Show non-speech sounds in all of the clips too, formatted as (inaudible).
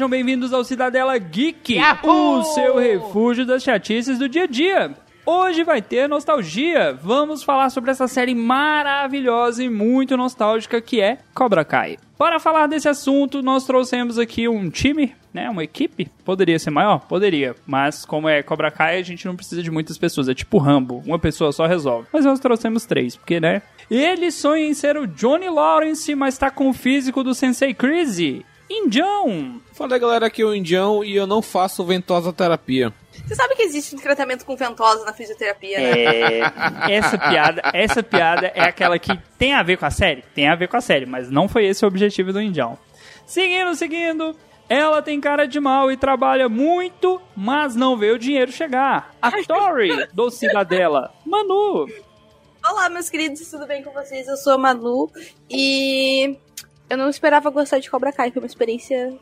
Sejam bem-vindos ao Cidadela Geek, o seu refúgio das chatices do dia a dia. Hoje vai ter nostalgia. Vamos falar sobre essa série maravilhosa e muito nostálgica que é Cobra Kai. Para falar desse assunto, nós trouxemos aqui um time, né, uma equipe. Poderia ser maior? Poderia. Mas como é Cobra Kai, a gente não precisa de muitas pessoas. É tipo Rambo, uma pessoa só resolve. Mas nós trouxemos três, porque, né? Ele sonha em ser o Johnny Lawrence, mas tá com o físico do Sensei Crazy. Indião! Fala aí, galera, aqui é o Indião e eu não faço ventosa terapia. Você sabe que existe um tratamento com ventosa na fisioterapia, né? É, essa piada, essa piada é aquela que tem a ver com a série? Tem a ver com a série, mas não foi esse o objetivo do Indião. Seguindo, seguindo. Ela tem cara de mal e trabalha muito, mas não vê o dinheiro chegar. A Tori, do Cidadela. Manu. Olá, meus queridos, tudo bem com vocês? Eu sou a Manu e eu não esperava gostar de Cobra Kai, foi uma experiência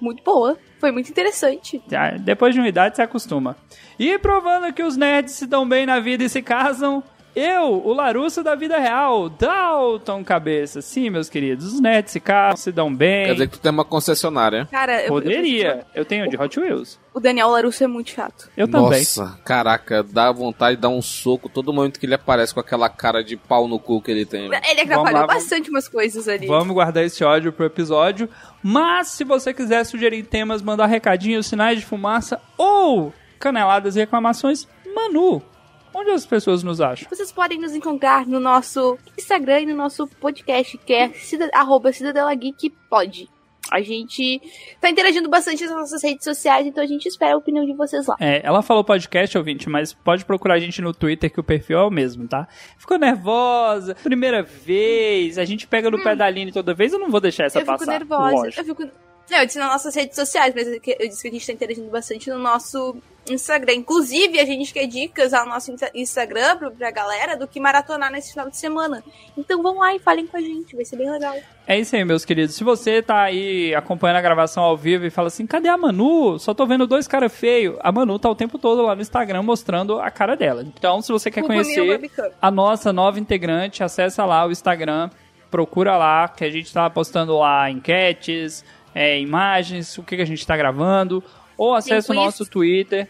muito boa, foi muito interessante. Ah, Depois de uma idade, se acostuma. E provando que os nerds se dão bem na vida e se casam, eu, o Larusso da vida real, Dalton Cabeça. Sim, meus queridos, os nerds se casam, se dão bem. Quer dizer que tu tem uma concessionária. Cara, eu- Poderia. Eu tenho de Hot Wheels. o Daniel Larusso é muito chato. Eu também. Nossa, caraca, dá vontade de dar um soco todo momento que ele aparece com aquela cara de pau no cu que ele tem. né? Ele atrapalhou lá, bastante umas coisas ali. Vamos guardar esse ódio pro episódio. Mas se você quiser sugerir temas, mandar recadinhos, sinais de fumaça ou caneladas e reclamações, Manu. Onde as pessoas nos acham? Vocês podem nos encontrar no nosso Instagram e no nosso podcast, que é cida, arroba Cidadela Geek Pod. A gente tá interagindo bastante nas nossas redes sociais, então a gente espera a opinião de vocês lá. É, ela falou podcast, ouvinte, mas pode procurar a gente no Twitter que o perfil é o mesmo, tá? Ficou nervosa, primeira vez, a gente pega no pé da Aline toda vez, eu não vou deixar essa Hum. eu passar. fico nervosa. lógico. Eu fico. Não, eu disse nas nossas redes sociais, mas eu que- eu disse que a gente tá interagindo bastante no nosso Instagram. Inclusive, a gente quer dicas ao nosso Insta- Instagram pra galera do que maratonar nesse final de semana. Então vão lá e falem com a gente, vai ser bem legal. É isso aí, meus queridos. Se você tá aí acompanhando a gravação ao vivo e fala assim, cadê a Manu? Só tô vendo dois caras feios. A Manu tá o tempo todo lá no Instagram mostrando a cara dela. Então, se você quer Culpa conhecer a nossa nova integrante, acessa lá o Instagram, procura lá, que a gente tá postando lá enquetes, é, imagens, o que, que a gente tá gravando, ou acessa o nosso Twitter.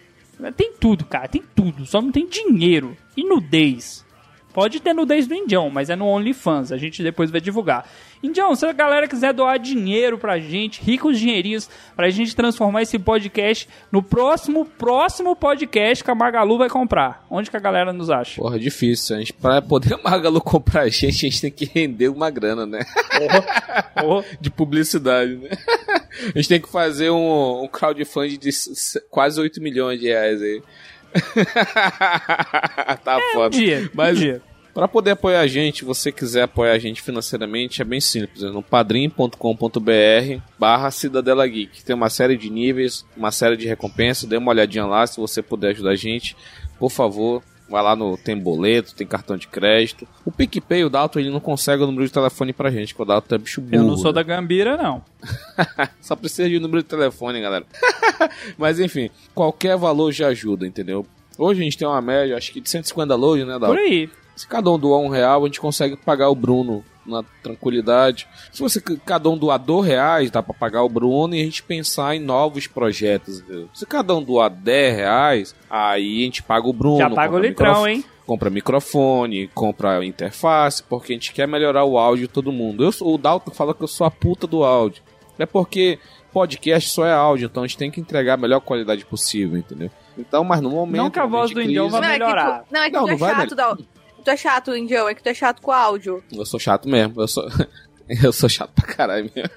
Tem tudo, cara, tem tudo. Só não tem dinheiro e nudez. Pode ter nudez do Indião, mas é no OnlyFans. A gente depois vai divulgar. Indião, se a galera quiser doar dinheiro pra gente, ricos dinheirinhos, pra gente transformar esse podcast no próximo, próximo podcast que a Magalu vai comprar. Onde que a galera nos acha? Porra, difícil. A gente, pra poder a Magalu comprar a gente, a gente tem que render uma grana, né? Oh, (laughs) De publicidade, né? A gente tem que fazer um, um crowdfunding de quase 8 milhões de reais aí. (laughs) tá um foda. dia, Mas um dia. Para poder apoiar a gente, você quiser apoiar a gente financeiramente, é bem simples, é no padrim.com.br barra Cidadela Geek. Tem uma série de níveis, uma série de recompensas, dê uma olhadinha lá se você puder ajudar a gente. Por favor, vai lá no tem boleto, tem cartão de crédito. O PicPay, o Dalton, ele não consegue o número de telefone pra gente, porque o Dalton é bicho burro. Eu não sou né? da Gambira, não. (laughs) Só precisa de número de telefone, galera. (laughs) Mas enfim, qualquer valor já ajuda, entendeu? Hoje a gente tem uma média, acho que de 150 downloads, né, Dalton? Por aí. Se cada um doar um real, a gente consegue pagar o Bruno na tranquilidade. Se você cada um doar dois reais, dá pra pagar o Bruno e a gente pensar em novos projetos. entendeu? Se cada um doar 10 reais, aí a gente paga o Bruno. Já paga o litrão, hein? Compra microfone, compra interface, porque a gente quer melhorar o áudio de todo mundo. Eu sou, o Dalton fala que eu sou a puta do áudio. É porque podcast só é áudio, então a gente tem que entregar a melhor qualidade possível, entendeu? Então, mas no momento. Não que a voz do Indião vai Não, é que melhorar. tu, não, é que Não, tu é não vai chato. Tu é chato, Indião, é que tu é chato com o áudio. Eu sou chato mesmo. Eu sou, (laughs) eu sou chato pra caralho mesmo.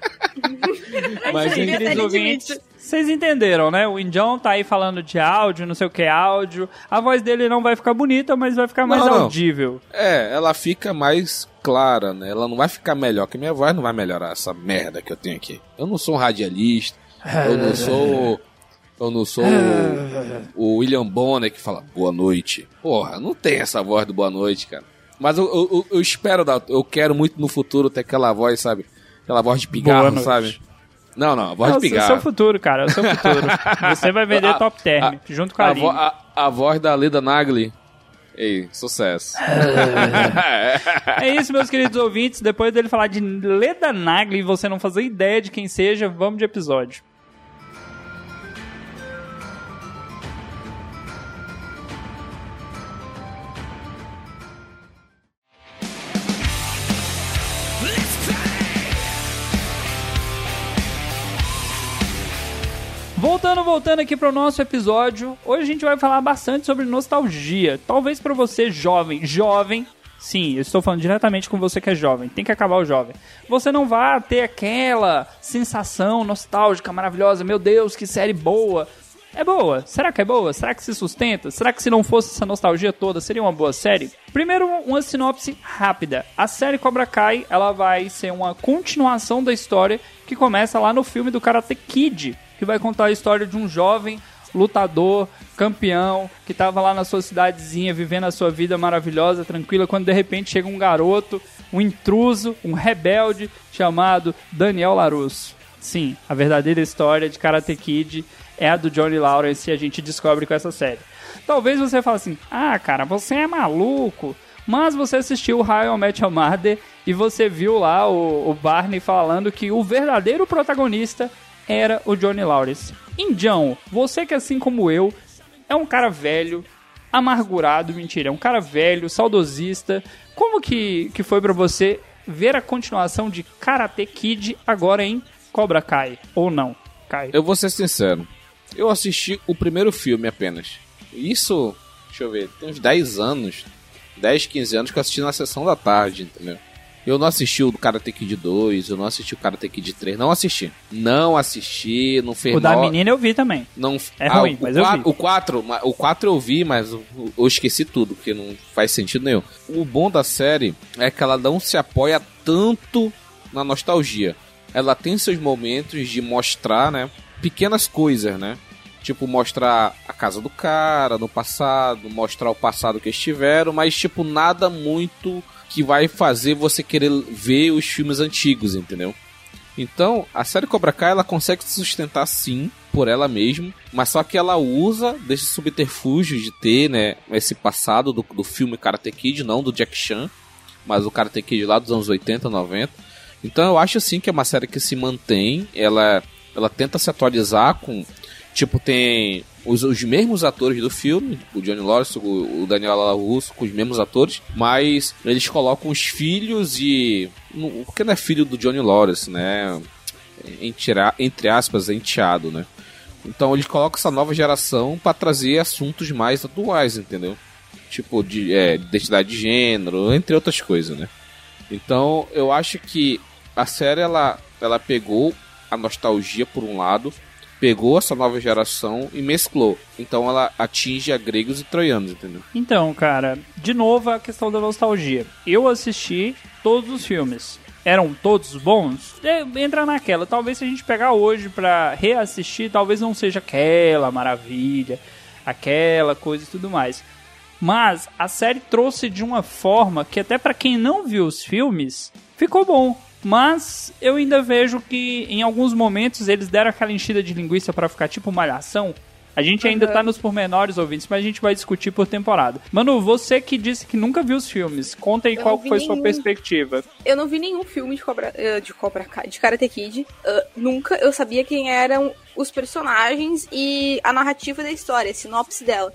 Mas Aí, enfim, queridos ouvintes, vocês entenderam, né? O Indião tá aí falando de áudio, não sei o que áudio. A voz dele não vai ficar bonita, mas vai ficar mais Não, não. audível. é, ela fica mais clara, né? Ela não vai ficar melhor, que minha voz não vai melhorar essa merda que eu tenho aqui. Eu não sou um radialista, eu não (laughs) sou Eu não sou o, o William Bonner que fala boa noite. Porra, não tem essa voz do boa noite, cara. Mas eu, eu, eu espero, dar- eu quero muito no futuro ter aquela voz, sabe? Aquela voz de pigarro, sabe? Não, não, a voz É o de seu- seu pigarro. futuro, cara. É o seu futuro. Você vai vender (laughs) A- top term, a- junto com a, A, vo- a, a voz da Leda Nagli. Ei, sucesso. (laughs) É isso, meus queridos ouvintes. Depois dele falar de Leda Nagli e você não fazer ideia de quem seja, vamos de episódio. Voltando, voltando aqui para o nosso episódio, hoje a gente vai falar bastante sobre nostalgia. Talvez para você jovem, jovem, sim, eu estou falando diretamente com você que é jovem, tem que acabar o jovem. Você não vai ter aquela sensação nostálgica maravilhosa, meu Deus, que série boa. É boa? Será que é boa? Será que se sustenta? Será que se não fosse essa nostalgia toda, seria uma boa série? Primeiro, uma sinopse rápida. A série Cobra Kai, ela vai ser uma continuação da história que começa lá no filme do Karate Kid, que vai contar a história de um jovem lutador, campeão, que estava lá na sua cidadezinha vivendo a sua vida maravilhosa, tranquila, quando de repente chega um garoto, um intruso, um rebelde chamado Daniel Larusso. Sim, a verdadeira história de Karate Kid é a do Johnny Lawrence e a gente descobre com essa série. Talvez você fale assim: "Ah, cara, você é maluco". Mas você assistiu o I Met Your e você viu lá o, o Barney falando que o verdadeiro protagonista era o Johnny Lawrence. Indião, você que assim como eu é um cara velho, amargurado, mentira, é um cara velho, saudosista. Como que, que foi pra você ver a continuação de Karate Kid agora em Cobra Kai? Ou não? Kai. Eu vou ser sincero. Eu assisti o primeiro filme apenas. Isso, deixa eu ver, tem uns 10 anos, 10, 15 anos que eu assisti na sessão da tarde, entendeu? Eu não assisti o Karate Kid 2, eu não assisti o Karate Kid 3, não assisti. Não assisti, não fez O da menina eu vi também. Não, É ruim, o, mas eu qua- vi. O 4, ma- o 4 eu vi, mas eu, eu esqueci tudo, porque não faz sentido nenhum. O bom da série é que ela não se apoia tanto na nostalgia. Ela tem seus momentos de mostrar, né, pequenas coisas, né? Tipo, mostrar a casa do cara no passado, mostrar o passado que eles tiveram, mas, tipo, nada muito que vai fazer você querer ver os filmes antigos, entendeu? Então, a série Cobra Kai ela consegue se sustentar sim por ela mesma, mas só que ela usa desse subterfúgio de ter, né, esse passado do, do filme Karate Kid, não do Jack Chan, mas o Karate Kid lá dos anos 80, 90. Então eu acho assim que é uma série que se mantém, ela ela tenta se atualizar com tipo tem os, os mesmos atores do filme, o Johnny Lawrence, o, o Daniel LaRusso, com os mesmos atores, mas eles colocam os filhos e no- porque não é filho do Johnny Lawrence, né? Entre, entre aspas, enteado, né? Então eles colocam essa nova geração para trazer assuntos mais atuais, entendeu? Tipo de é, identidade de gênero, entre outras coisas, né? Então eu acho que a série ela, ela pegou a nostalgia por um lado, pegou essa nova geração e mesclou. Então ela atinge a gregos e troianos, entendeu? Então, cara, de novo a questão da nostalgia. Eu assisti todos os filmes. Eram todos bons? É, entra naquela. Talvez se a gente pegar hoje pra reassistir, talvez não seja aquela maravilha, aquela coisa e tudo mais. Mas a série trouxe de uma forma que até pra quem não viu os filmes, ficou bom. Mas eu ainda vejo que em alguns momentos eles deram aquela enchida de linguiça pra ficar tipo malhação. A gente ainda Aham. tá nos pormenores, ouvintes, mas a gente vai discutir por temporada. Manu, você que disse que nunca viu os filmes, conta aí Eu qual foi sua nenhum. perspectiva. Eu não vi nenhum filme de Cobra, eh, de Cobra Kai, de Karate Kid. Ah, nunca. Eu sabia quem eram os personagens e a narrativa da história, a sinopse dela.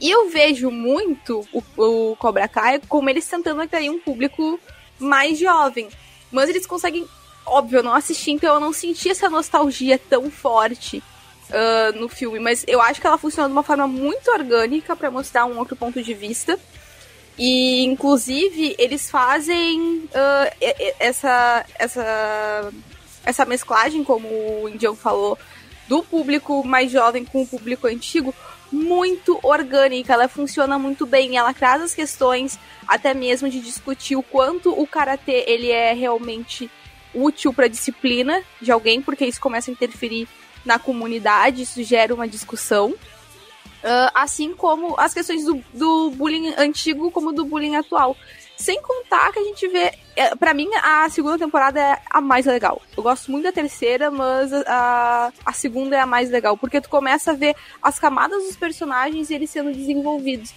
E eu vejo muito o, o Cobra Kai como eles tentando atrair um público mais jovem. Mas eles conseguem. Óbvio, eu não assisti, então eu não senti essa nostalgia tão forte ah, no filme. Mas eu acho que ela funciona de uma forma muito orgânica pra mostrar um outro ponto de vista. E, inclusive, eles fazem e- essa, essa, essa mesclagem, como o Indião falou, do público mais jovem com o público antigo, muito orgânica. Ela funciona muito bem. Ela traz as questões, até mesmo de discutir o quanto o karatê ele é realmente útil para disciplina de alguém, porque isso começa a interferir na comunidade, isso gera uma discussão. Uh, assim como as questões do, do bullying antigo como do bullying atual. Sem contar que a gente vê. É, para mim, a segunda temporada é a mais legal. Eu gosto muito da terceira, mas a, a segunda é a mais legal. Porque tu começa a ver as camadas dos personagens e eles sendo desenvolvidos.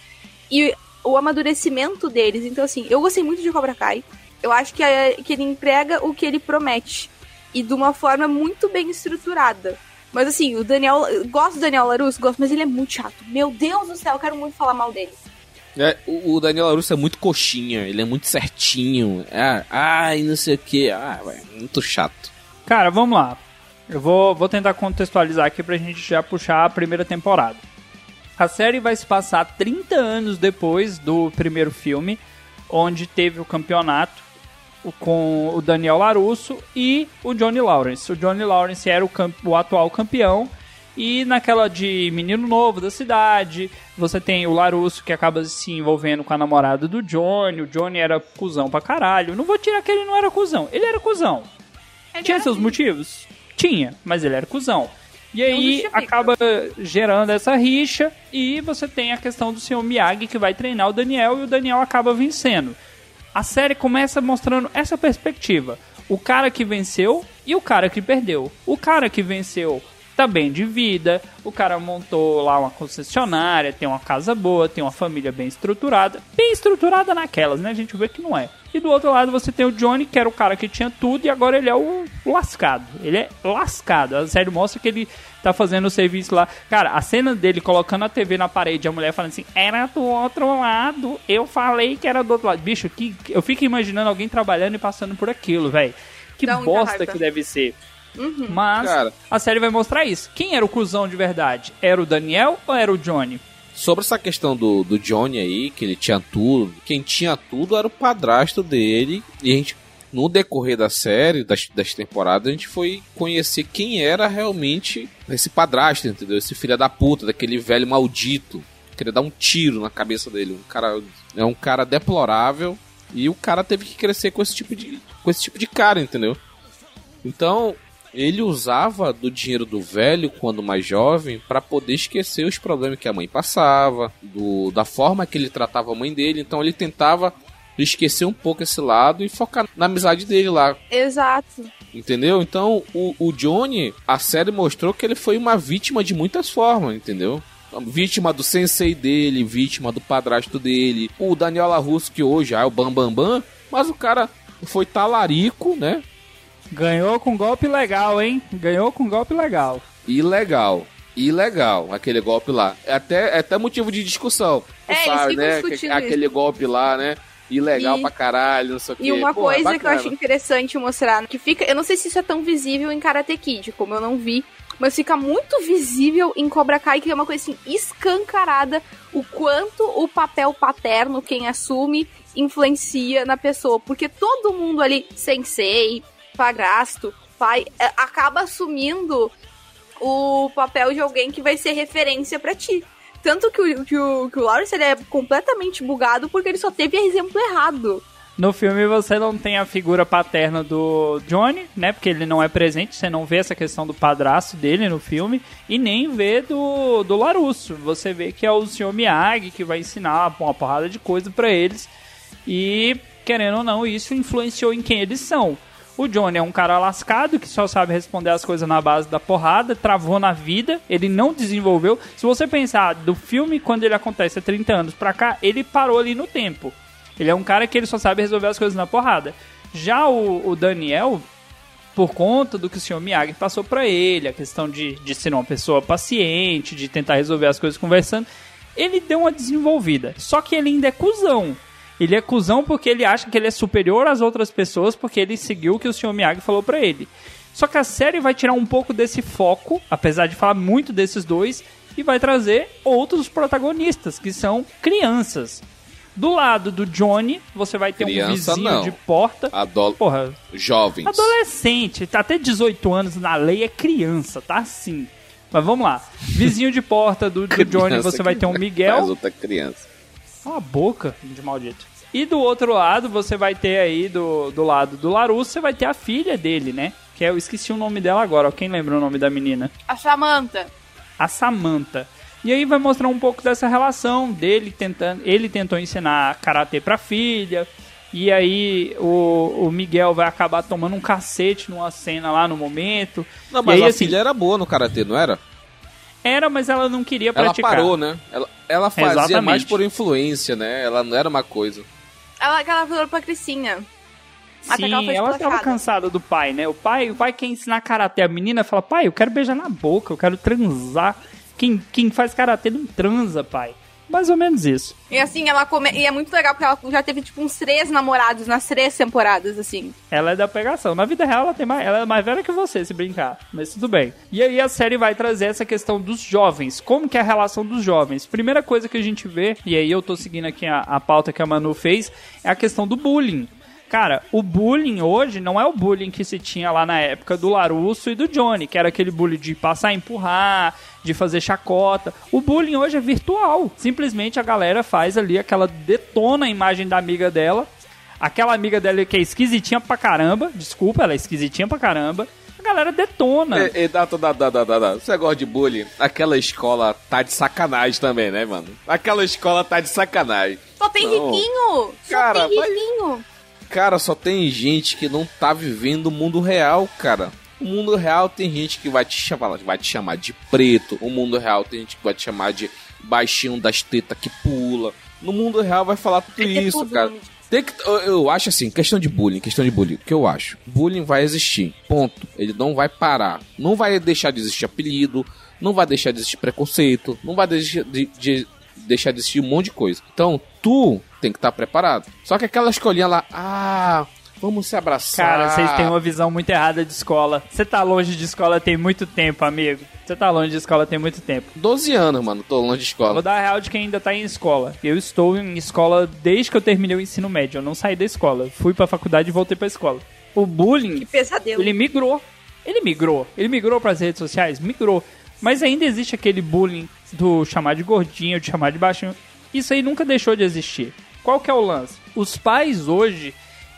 E o amadurecimento deles. Então, assim, eu gostei muito de Cobra Kai. Eu acho que, é, que ele entrega o que ele promete. E de uma forma muito bem estruturada. Mas assim, o Daniel. Gosto do Daniel Larusso, gosto, mas ele é muito chato. Meu Deus do céu, eu quero muito falar mal dele. É, o, Daniel Larusso é muito coxinha, ele é muito certinho. É, ai, não sei o que. Ah, muito chato. Cara, vamos lá. Eu vou, vou tentar contextualizar aqui pra gente já puxar a primeira temporada. A série vai se passar 30 anos depois do primeiro filme, onde teve o campeonato com o Daniel Larusso e o Johnny Lawrence. O Johnny Lawrence era o, o atual campeão e naquela de menino novo da cidade, você tem o Larusso que acaba se envolvendo com a namorada do Johnny. O Johnny era cuzão pra caralho. Não vou tirar que ele não era cuzão. Ele era cuzão. Ele Tinha era seus motivos? Tinha, mas ele era cuzão. E aí acaba gerando essa rixa e você tem a questão do senhor Miyagi que vai treinar o Daniel e o Daniel acaba vencendo. A série começa mostrando essa perspectiva. O cara que venceu e o cara que perdeu. O cara que venceu tá bem de vida, o cara montou lá uma concessionária, tem uma casa boa, tem uma família bem estruturada, bem estruturada naquelas, né? A gente vê que não é. E do outro lado você tem o Johnny, que era o cara que tinha tudo e agora ele é o lascado. Ele é lascado. A série mostra que ele tá fazendo o serviço lá. Cara, a cena dele colocando a TV na parede, a mulher falando assim: "Era do outro lado. Eu falei que era do outro lado". Bicho, que eu fico imaginando alguém trabalhando e passando por aquilo, velho. Que bosta que deve ser. Uhum. Mas Cara. a série vai mostrar isso. Quem era o cuzão de verdade? Era o Daniel ou era o Johnny? Sobre essa questão do, do Johnny aí, que ele tinha tudo, quem tinha tudo era o padrasto dele. E a gente, no decorrer da série, das, das temporadas, a gente foi conhecer quem era realmente esse padrasto, entendeu? Esse filho da puta, daquele velho maldito. Queria dar um tiro na cabeça dele. Um cara, é um cara deplorável. E o cara teve que crescer com esse tipo de, com esse tipo de cara, entendeu? Então, ele usava do dinheiro do velho quando mais jovem para poder esquecer os problemas que a mãe passava, do, da forma que ele tratava a mãe dele. Então ele tentava esquecer um pouco esse lado e focar na amizade dele lá. Exato. Entendeu? Então o, o Johnny, a série mostrou que ele foi uma vítima de muitas formas, entendeu? Vítima do sensei dele, vítima do padrasto dele, o Daniel LaRusso, que hoje é o Bambambam, Bam Bam, mas o cara foi talarico, né? Ganhou com golpe legal, hein? Ganhou com golpe legal. Ilegal. Ilegal, aquele golpe lá. É até, é até motivo de discussão. É, sabe, né? aquele golpe lá, né? Ilegal e, pra caralho, não sei o quê. E uma Pô, coisa é que eu acho interessante mostrar, que fica. Eu não sei se isso é tão visível em Karate Kid, como eu não vi. Mas fica muito visível em Cobra Kai, que é uma coisa assim, escancarada, o quanto o papel paterno, quem assume, influencia na pessoa. Porque todo mundo ali, sensei, padrasto, pai, é, acaba assumindo o papel de alguém que vai ser referência para ti. Tanto que o, que o, que o Lawrence ele é completamente bugado porque ele só teve exemplo errado. No filme você não tem a figura paterna do Johnny, né? Porque ele não é presente, você não vê essa questão do padrasto dele no filme e nem vê do, do Larusso. Você vê que é o Sr. Miyagi que vai ensinar uma porrada de coisa para eles e, querendo ou não, isso influenciou em quem eles são. O Johnny é um cara lascado que só sabe responder as coisas na base da porrada, travou na vida, ele não desenvolveu. Se você pensar do filme quando ele acontece há 30 anos pra cá, ele parou ali no tempo. Ele é um cara que ele só sabe resolver as coisas na porrada. Já o, o Daniel, por conta do que o senhor Miyagi passou para ele, a questão de, de ser uma pessoa paciente, de tentar resolver as coisas conversando, ele deu uma desenvolvida. Só que ele ainda é cuzão. Ele é cuzão porque ele acha que ele é superior às outras pessoas porque ele seguiu o que o Sr. Miyagi falou para ele. Só que a série vai tirar um pouco desse foco, apesar de falar muito desses dois, e vai trazer outros protagonistas, que são crianças. Do lado do Johnny, você vai ter Criança, um vizinho não. de porta. Adol Porra, jovens. Adolescente, tá até 18 anos na lei é criança, tá assim. Mas vamos lá. Vizinho de porta do, do (laughs) Johnny, você vai ter um Miguel. Faz outra criança. Cala a boca, de maldito. E do outro lado, você vai ter aí, do, do lado do Larusso, você vai ter a filha dele, né? Que é, eu esqueci o nome dela agora, ó. Quem lembra o nome da menina? A Samantha. A Samantha. E aí vai mostrar um pouco dessa relação dele tentando. Ele tentou ensinar karatê pra filha. E aí o, o Miguel vai acabar tomando um cacete numa cena lá no momento. Não, mas aí, a assim, filha era boa no karatê, não era? Era, mas ela não queria Ela praticar. parou, né? Ela, ela fazia Exatamente. mais por influência, né? Ela não era uma coisa. Ela, ela falou pra Cricinha. Ela Sim, foi ela estava cansada do pai, né? O pai, o pai quer ensinar karatê. A menina fala, pai, eu quero beijar na boca, eu quero transar. Quem, quem faz karatê não transa, pai. Mais ou menos isso. E assim, ela come... E é muito legal porque ela já teve, tipo, uns três namorados nas três temporadas, assim. Ela é da pegação. Na vida real, ela, tem mais, ela é mais velha que você, se brincar. Mas tudo bem. E aí a série vai trazer essa questão dos jovens. Como que é a relação dos jovens? Primeira coisa que a gente vê, e aí eu tô seguindo aqui a, a pauta que a Manu fez, é a questão do bullying. Cara, o bullying hoje não é o bullying que se tinha lá na época do Larusso e do Johnny, que era aquele bullying de passar empurrar, de fazer chacota. O bullying hoje é virtual. Simplesmente a galera faz ali aquela detona a imagem da amiga dela. Aquela amiga dela que é esquisitinha pra caramba, desculpa, ela é esquisitinha pra caramba. A galera detona. E, e dá, dá, dá, dá, dá, dá. Você gosta de bullying? Aquela escola tá de sacanagem também, né, mano? Aquela escola tá de sacanagem. Só tem Não. riquinho! Só Cara, tem mas- riquinho! Cara, só tem gente que não tá vivendo o mundo real, cara. O mundo real tem gente que vai te chamar, vai te chamar de preto. O mundo real tem gente que vai te chamar de baixinho das tetas que pula. No mundo real vai falar tudo Vai isso, tudo, cara. né? Tem que, eu, eu acho assim, questão de bullying, questão de bullying. O que eu acho? Bullying vai existir. Ponto. Ele não vai parar. Não vai deixar de existir apelido. Não vai deixar de existir preconceito. Não vai deixar de, de- deixar de existir um monte de coisa. Então, tu tem que estar preparado. Só que aquela escolinha lá, ah, vamos se abraçar. Cara, vocês têm uma visão muito errada de escola. Você tá longe de escola tem muito tempo, amigo. Você tá longe de escola tem muito tempo. 12 anos, mano, tô longe de Vou escola. dar a real de quem ainda tá em escola. Eu estou em escola desde que eu terminei o ensino médio. Eu não saí da escola. Fui pra faculdade e voltei pra escola. O bullying, Que pesadelo. ele migrou. Ele migrou. Ele migrou pras redes sociais? Migrou. Mas ainda existe aquele bullying do chamar de gordinho, de chamar de baixinho. Isso aí nunca deixou de existir. Qual que é o lance? Os pais hoje,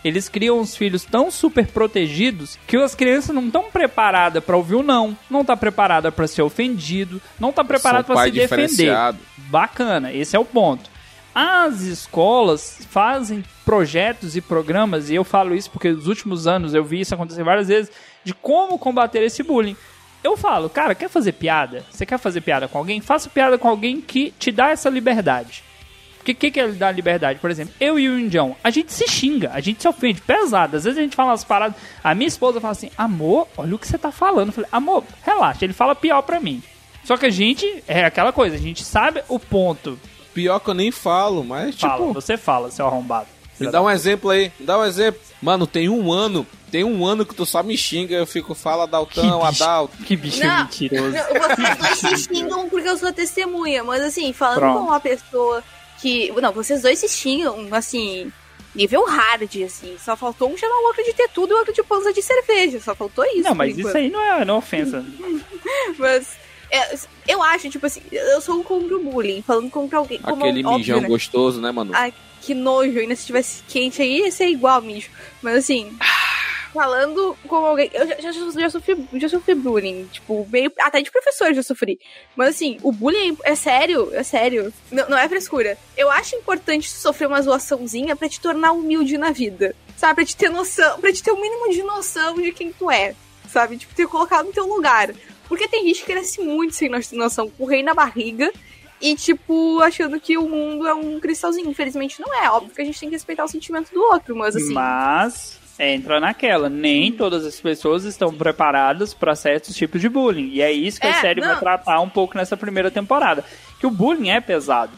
eles criam os filhos tão super protegidos que as crianças não estão preparadas pra ouvir o não, não tá preparada pra ser ofendido, não tá preparada pai se defender. Bacana, esse é o ponto. As escolas fazem projetos e programas, e eu falo isso porque nos últimos anos eu vi isso acontecer várias vezes, de como combater esse bullying. Eu falo, cara, quer fazer piada? Você quer fazer piada com alguém? Faça piada com alguém que te dá essa liberdade. O que, que, é dar liberdade? Por exemplo, eu e o Indião, a gente se xinga, a gente se ofende, pesado. Às vezes a gente fala umas paradas. A minha esposa fala assim: amor, olha o que você tá falando. Eu falei, amor, relaxa, ele fala pior pra mim. Só que a gente, é aquela coisa, a gente sabe o ponto. Pior que eu nem falo, mas tipo. Fala, você fala, seu arrombado. Me dá um exemplo aí, me dá um exemplo. Mano, tem um ano, tem um ano que tu só me xinga, eu fico, fala Daltão, Que bicho. Adalto. Que bicho Não, mentiroso. não, vocês dois se (laughs) xingam porque eu sou testemunha, mas assim, falando Pronto. com uma pessoa que. Não, vocês dois se xingam, assim, nível hard, assim. Só faltou um chamar o outro de ter tudo e o outro de pança de cerveja. Só faltou isso. Não, mas isso aí não é, não é ofensa. (laughs) Mas. é, eu acho, tipo assim, eu sou contra o bullying, falando contra alguém. Como, Aquele óbvio, mijão né? gostoso, né, mano? Ai, que nojo, ainda se tivesse quente aí ia ser igual, mijo. Mas assim, (laughs) falando como alguém. Eu já, já, já sofri, já sofri bullying, tipo, meio. Até de professor já sofri. Mas assim, o bullying é sério, é sério. Não, não é frescura. Eu acho importante sofrer uma zoaçãozinha pra te tornar humilde na vida. Sabe? Pra te ter noção, pra te ter o mínimo de noção de quem tu é. Sabe? Tipo, ter colocado no teu lugar. Porque tem gente que cresce muito sem no- noção, com o rei na barriga. E, tipo, achando que o mundo é um cristalzinho. Infelizmente não é. Óbvio que a gente tem que respeitar o sentimento do outro, mas assim. Mas entra naquela. Nem todas as pessoas estão preparadas para certos tipos de bullying. E é isso que a É, série vai não. tratar um pouco nessa primeira temporada. Que o bullying é pesado.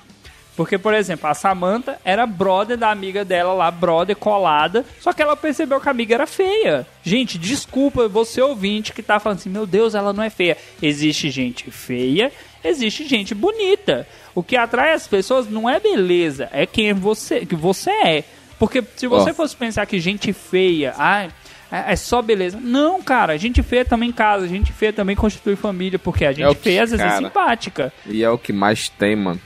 Porque, por exemplo, a Samantha era brother da amiga dela lá, brother colada, só que ela percebeu que a amiga era feia. Gente, desculpa você ouvinte que tá falando assim, meu Deus, ela não é feia. Existe gente feia, existe gente bonita. O que atrai as pessoas não é beleza, é quem você, que você é. Porque se você Ó. fosse pensar que gente feia, ai, é é só beleza. Não, cara, gente feia também casa, gente feia também constitui família, porque a gente É o que- feia às vezes é simpática. E é o que mais tem, mano.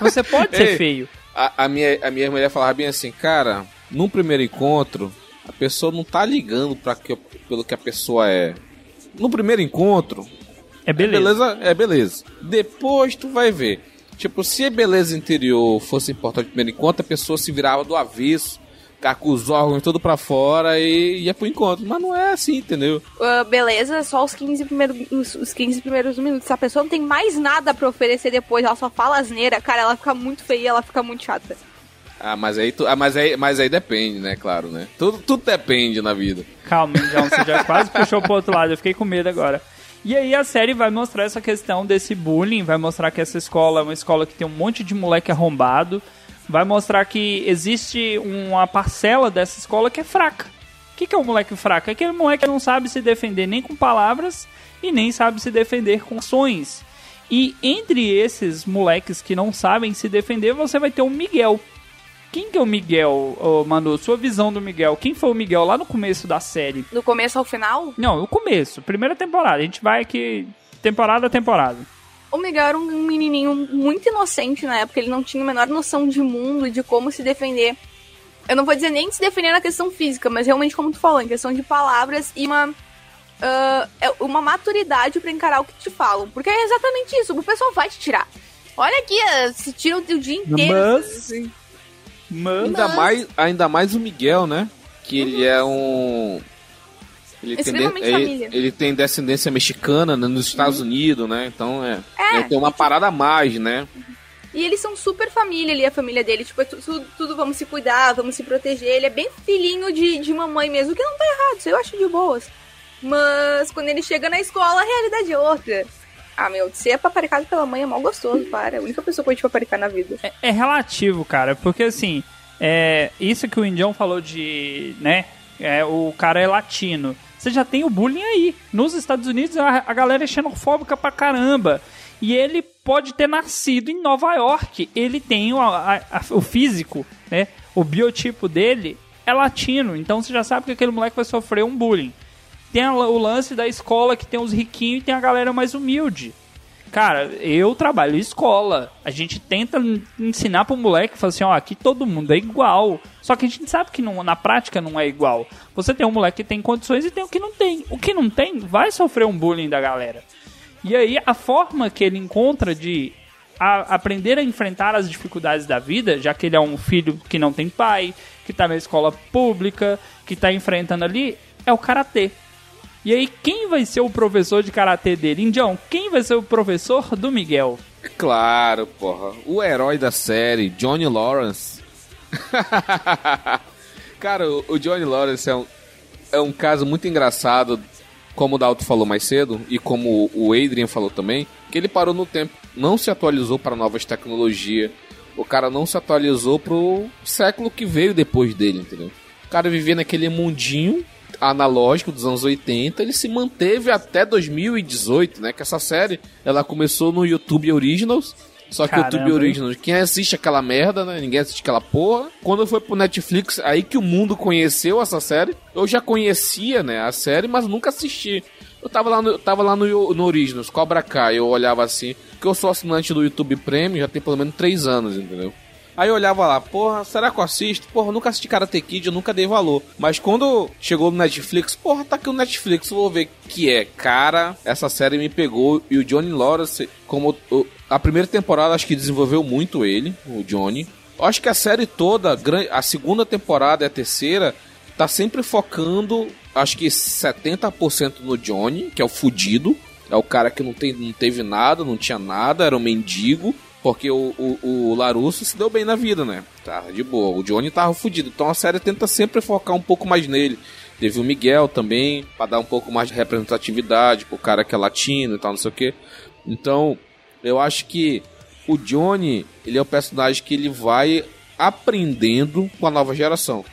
Você pode ser (laughs) Ei. feio. A, a minha, a minha mulher falava bem assim, cara, num primeiro encontro, a pessoa não tá ligando pra que, pelo que a pessoa é. No primeiro encontro, É beleza. beleza, é beleza. Depois tu vai ver. Tipo, se a beleza interior fosse importante no primeiro encontro, a pessoa se virava do avesso, ficava com os órgãos todo pra fora e ia pro encontro. Mas não é assim, entendeu? Ah, beleza, só os 15, primeiros, os, os 15 primeiros minutos. Se a pessoa não tem mais nada pra oferecer depois, ela só fala asneira, cara, ela fica muito feia, ela fica muito chata. Ah, mas aí, tu, ah, mas aí, mas aí depende, né? Claro, né? Tudo, tudo depende na vida. Calma, Indião, você já quase puxou pro outro lado, eu fiquei com medo agora. E aí a série vai mostrar essa questão desse bullying, vai mostrar que essa escola é uma escola que tem um monte de moleque arrombado, vai mostrar que existe uma parcela dessa escola que é fraca. O que, que é um moleque fraco? É aquele moleque que não sabe se defender nem com palavras e nem sabe se defender com ações. E entre esses moleques que não sabem se defender, você vai ter o Miguel. Quem que é o Miguel, ô, Manu? Sua visão do Miguel. Quem foi o Miguel lá no começo da série? Do começo ao final, Não, o começo, primeira temporada. A gente vai aqui temporada a temporada. o Miguel era um menininho muito inocente na época, ele não tinha a menor noção de mundo e de como se defender. Eu não vou dizer nem de se defender na questão física, mas realmente, como tu falou, em questão de palavras e uma. é uma maturidade pra encarar o que te falam. Porque é exatamente isso, o pessoal vai te tirar. Olha aqui, se tira o o dia inteiro. Mas- Mano, Ainda mais, ainda mais o Miguel, né? Que ele é um. Ele tem, de- ele, ele tem descendência mexicana né, nos Estados Unidos, né? Então é. É, tem uma parada a mais, né? E eles são super família ali, a família dele. Tipo, é tu- tudo, tudo vamos se cuidar, vamos se proteger. Ele é bem filhinho de, de mamãe mesmo, que não tá errado, isso eu acho de boas. Mas quando ele chega na escola, a realidade é outra. Ah, meu, ser paparicado pela mãe é mal gostoso, para. É a única pessoa que pode paparicar na vida. é, é relativo, cara, porque assim, é, isso que o Indião falou de, né, é, o cara é latino. Você já tem o bullying aí. Nos Estados Unidos a, a galera é xenofóbica pra caramba. E ele pode ter nascido em Nova York. Ele tem o, a- a- o físico, né? O biotipo dele é latino. Então você já sabe que aquele moleque vai sofrer um bullying. Tem o lance da escola que tem os riquinhos e tem a galera mais humilde. Cara, eu trabalho em escola. A gente tenta ensinar pro moleque, falar assim, ó, aqui todo mundo é igual. Só que a gente sabe que não- na prática não é igual. Você tem um moleque que tem condições e tem o que não tem. O que não tem vai sofrer um bullying da galera. E aí a forma que ele encontra de a- aprender a enfrentar as dificuldades da vida, já que ele é um filho que não tem pai, que tá na escola pública, que tá enfrentando ali, é o karatê. E aí, quem vai ser o professor de karatê dele? Indião, quem vai ser o professor do Miguel? Claro, porra. O herói da série, Johnny Lawrence. (laughs) Cara, o, Johnny Lawrence é um, é um caso muito engraçado, como o Dalton falou mais cedo, e como o Adrian falou também, que ele parou no tempo, não se atualizou para novas tecnologias. O cara não se atualizou pro século que veio depois dele, entendeu? O cara vivia naquele mundinho analógico dos anos 80, ele se manteve até 2018, né? Que essa série, ela começou no YouTube Originals, só que o YouTube? Originals, quem assiste aquela merda, né? Ninguém assiste aquela porra. Quando foi pro Netflix, aí que o mundo conheceu essa série. Eu já conhecia, né, a série, mas nunca assisti. Eu tava lá no, eu tava lá no, no Originals, Cobra Kai, eu olhava assim, que eu sou assinante do YouTube Premium, já tem pelo menos 3 anos, entendeu? Aí eu olhava lá, porra, será que eu assisto? Porra, eu nunca assisti Karate Kid, eu nunca dei valor. Mas quando chegou no Netflix, porra, tá aqui o Netflix, vou ver que é. Cara, essa série me pegou e o Johnny Lawrence, como a primeira temporada, acho que desenvolveu muito ele, o Johnny. Acho que a série toda, a segunda temporada e a terceira, tá sempre focando, acho que 70% no Johnny, que é o fudido. É o cara que não, tem, não teve nada, não tinha nada, era um mendigo. Porque o, o, o Larusso se deu bem na vida, né? Tava de boa. O Johnny tava fudido. Então a série tenta sempre focar um pouco mais nele. Teve o Miguel também, pra dar um pouco mais de representatividade pro cara que é latino e tal, não sei o que. Então, eu acho que o Johnny, ele é o personagem que ele vai aprendendo com a nova geração.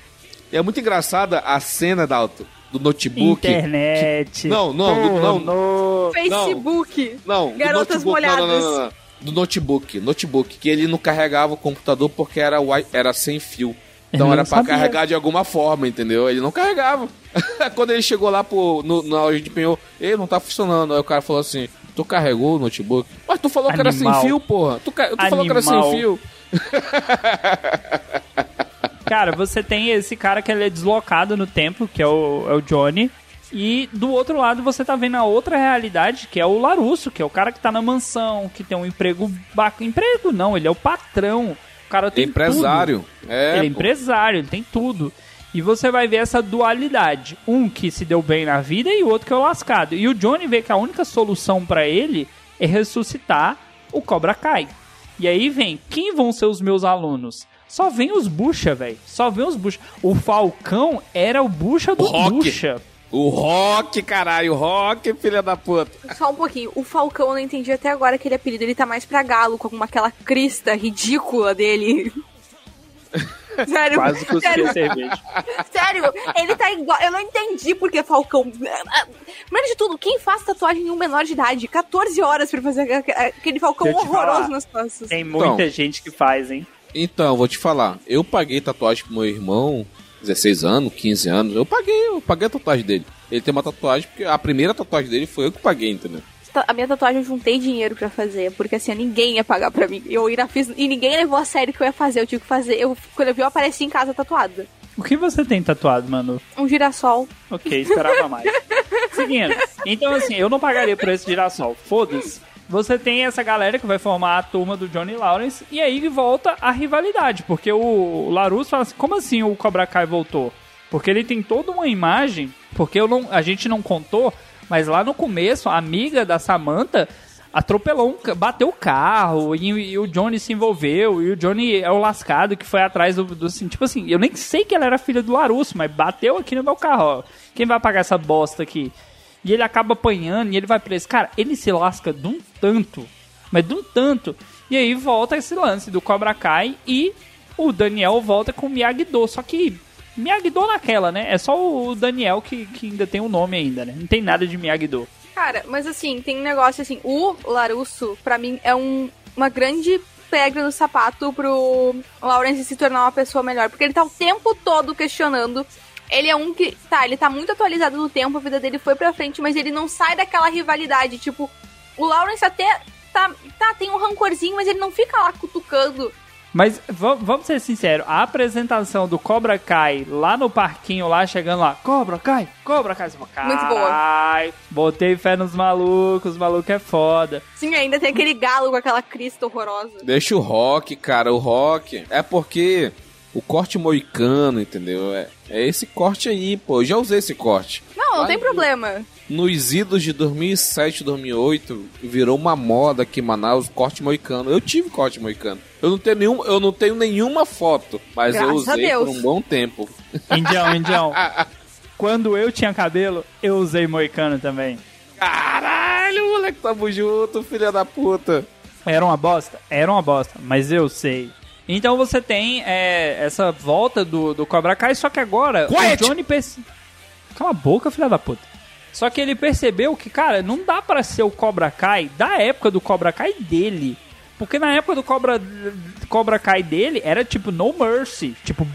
E é muito engraçada a cena, Dalton, do notebook. Internet. Não, não, do- não. pornô. Facebook. Não, Garotas notebook, não, não, molhadas. não, não, não. Do notebook, notebook, que ele não carregava o computador porque era, era sem fio. Então era sabia. carregar de alguma forma, entendeu? Ele não carregava. (laughs) Quando ele chegou lá pro, no, na loja de penhor, ele não tá funcionando. Aí o cara falou assim: Tu carregou o notebook? Mas tu falou que era Animal. sem fio, porra. Tu, tu falou que era sem Animal. fio. Cara, você tem esse cara que ele é deslocado no tempo, que é o, é o Johnny. E do outro lado você tá vendo a outra realidade, que é o Larusso, que é o cara que tá na mansão, que tem um emprego bacana. Emprego não, ele é o patrão. O cara tem Empresário. tudo. É, ele é pô. empresário, ele tem tudo. E você vai ver essa dualidade. Um que se deu bem na vida e o outro que é o lascado. E o Johnny vê que a única solução pra ele é ressuscitar o Cobra Kai. E aí vem, quem vão ser os meus alunos? Só vem os bucha, velho. Só vem os bucha. O Falcão era o bucha do O bucha. O Rock, caralho, o Rock, filha da puta. Só um pouquinho. O Falcão eu não entendi até agora aquele apelido. Ele tá mais pra galo, com aquela crista ridícula dele. (laughs) Sério, Quase cuspi a sério, cerveja. (laughs) sério, ele tá igual. Eu não entendi porque Falcão. Primeiro de tudo, quem faz tatuagem em um menor de idade? 14 horas pra fazer aque- aquele Falcão horroroso falar. nas costas. Tem muita Então. gente que faz, hein? Então, vou te falar. Eu paguei tatuagem pro meu irmão, 16 anos, 15 anos. Eu paguei, eu paguei a tatuagem dele. Ele tem uma tatuagem, porque a primeira tatuagem dele foi eu que paguei, entendeu? Ta- A minha tatuagem eu juntei dinheiro pra fazer, porque assim, ninguém ia pagar pra mim. Eu ainda fiz, e ninguém levou a sério que eu ia fazer, eu tive que fazer. Eu, quando eu vi, eu apareci em casa tatuada. O que você tem tatuado, mano? Um girassol. Ok, esperava mais. (laughs) Seguindo. Então, assim, eu não pagaria por esse girassol. Foda-se. Você tem essa galera que vai formar a turma do Johnny Lawrence e aí volta a rivalidade, porque o Larusso fala assim, como assim o Cobra Kai voltou? Porque ele tem toda uma imagem, porque eu não, a gente não contou, mas lá no começo, a amiga da Samantha atropelou, um, bateu o carro e, e o Johnny se envolveu e o Johnny é o lascado que foi atrás do, do assim, tipo assim, eu nem sei que ela era filha do Larusso, mas bateu aqui no meu carro, ó. Quem vai pagar essa bosta aqui? E ele acaba apanhando e ele vai preso. Cara, ele se lasca de um tanto, mas de um tanto. E aí volta esse lance do Cobra Kai e o Daniel volta com o Miyagi-Do. Só que Miyagi-Do naquela, né? É só o Daniel que, que ainda tem o nome ainda, né? Não tem nada de Miyagi-Do. Cara, mas assim, tem um negócio assim, o Larusso, pra mim, é um, uma grande pedra no sapato pro Lawrence se tornar uma pessoa melhor. Porque ele tá o tempo todo questionando. Ele é um que, tá, ele tá muito atualizado no tempo, a vida dele foi pra frente, mas ele não sai daquela rivalidade. Tipo, o Lawrence até tá, tá tem um rancorzinho, mas ele não fica lá cutucando. Mas va- vamos ser sinceros, a apresentação do Cobra Kai lá no parquinho, lá chegando lá, Cobra Kai, Cobra Kai, você fala, Muito boa. "Carai, Botei fé nos malucos, os malucos é foda. Sim, ainda tem aquele galo com aquela crista horrorosa. Deixa o rock, cara, o rock. É porque o corte moicano, entendeu? É, é esse corte aí, pô. Eu já usei esse corte. Não, não Vai, tem problema. Nos idos de 2007, 2008, virou uma moda aqui em Manaus, corte moicano. Eu tive corte moicano. Eu não tenho, nenhum, eu não tenho nenhuma foto, mas eu Graças a usei por um bom tempo. (laughs) Indião, Indião. (laughs) Quando eu tinha cabelo, eu usei moicano também. Caralho, moleque, tamo junto, filha da puta. Era uma bosta? Era uma bosta, mas eu sei. Então você tem é, essa volta do, do Cobra Kai, só que agora Quiet! o Johnny perce... Cala a boca, filha da puta. Só que ele percebeu que, cara, não dá pra ser o Cobra Kai da época do Cobra Kai dele. Porque na época do Cobra, Cobra Kai dele era tipo no mercy. Tipo,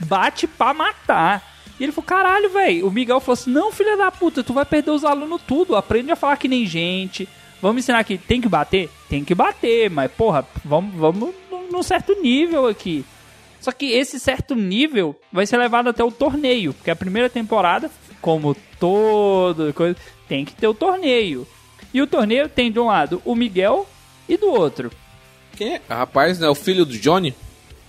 bate pra matar. E ele falou, caralho, velho. O Miguel falou assim: não, filha da puta, tu vai perder os alunos tudo. Aprende a falar que nem gente. Vamos ensinar aqui, tem que bater? Tem que bater, mas porra, vamos, vamos num- certo nível aqui. Só que esse certo nível vai ser levado até o torneio, porque a primeira temporada, como toda coisa, tem que ter o torneio. E o torneio tem de um lado o Miguel e do outro. Quem é? Rapaz, né? O filho do Johnny?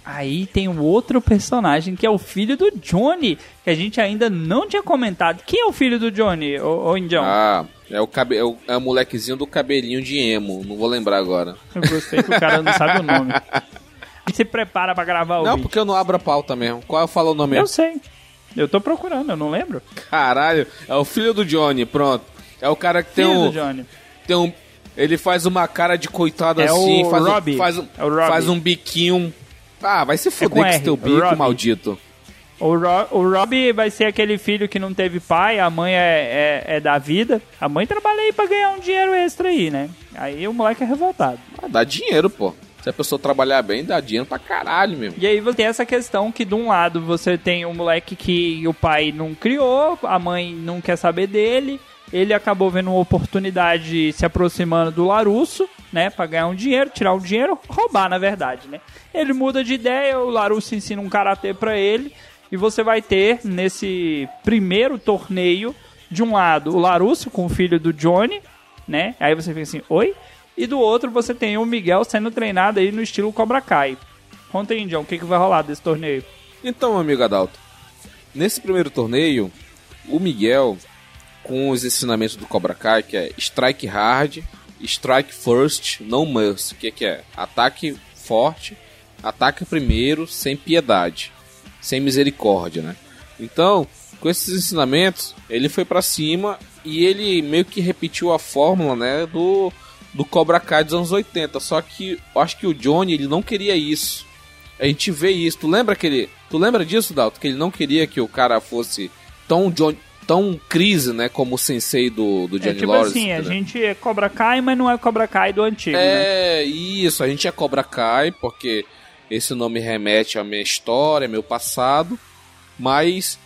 Aí tem um outro personagem que é o filho do Johnny, que a gente ainda não tinha comentado. Quem é o filho do Johnny, ô, ô Indião? Ah, é o, cabe... é, o... é o molequezinho do cabelinho de emo. Não vou lembrar agora. Eu gostei que o cara não sabe o nome. Se prepara pra gravar o Não, vídeo. porque eu não abro a pauta mesmo. Qual fala o nome? Eu sei. Eu tô procurando, eu não lembro. Caralho, é o filho do Johnny, pronto. É o cara que tem Filho um, do Johnny. tem um. Ele faz uma cara de coitado É assim, o faz, um, Robbie. faz, um, É o Robbie. faz um biquinho. Ah, vai se com fuder com esse R, teu bico, Robbie. maldito. O, Ro o Rob vai ser aquele filho que não teve pai, a mãe é, é, é da vida. A mãe trabalha aí pra ganhar um dinheiro extra aí, né? Aí o moleque é revoltado. Ah, dá dinheiro, pô. Se a pessoa trabalhar bem, dá dinheiro pra caralho mesmo. E aí você tem essa questão que de um lado você tem um moleque que o pai não criou, a mãe não quer saber dele, ele acabou vendo uma oportunidade se aproximando do Larusso, né, pra ganhar um dinheiro, tirar um dinheiro, roubar, na verdade, né? Ele muda de ideia, o Larusso ensina um karatê pra ele, e você vai ter nesse primeiro torneio, de um lado, o Larusso com o filho do Johnny, né? Aí você fica assim, oi? E do outro você tem o Miguel sendo treinado aí no estilo Cobra Kai. Conta aí, John, o que, que vai rolar desse torneio? Então, amigo Adalto, nesse primeiro torneio, o Miguel, com os ensinamentos do Cobra Kai, que é Strike Hard, Strike First, No Mercy, que, que é ataque forte, ataque primeiro, sem piedade, sem misericórdia, né? Então, com esses ensinamentos, ele foi para cima e ele meio que repetiu a fórmula, né, do do Cobra Kai dos anos 80. Só que eu acho que o Johnny ele não queria isso. A gente vê isso. Tu lembra que ele, tu lembra disso, Dalton? Que ele não queria que o cara fosse tão John, tão crise, né, como o sensei do, do Johnny é, tipo Lawrence. assim, a gente é Cobra Kai, mas não é Cobra Kai do antigo, é, né? isso, a gente é Cobra Kai, porque esse nome remete à minha história, meu passado, mas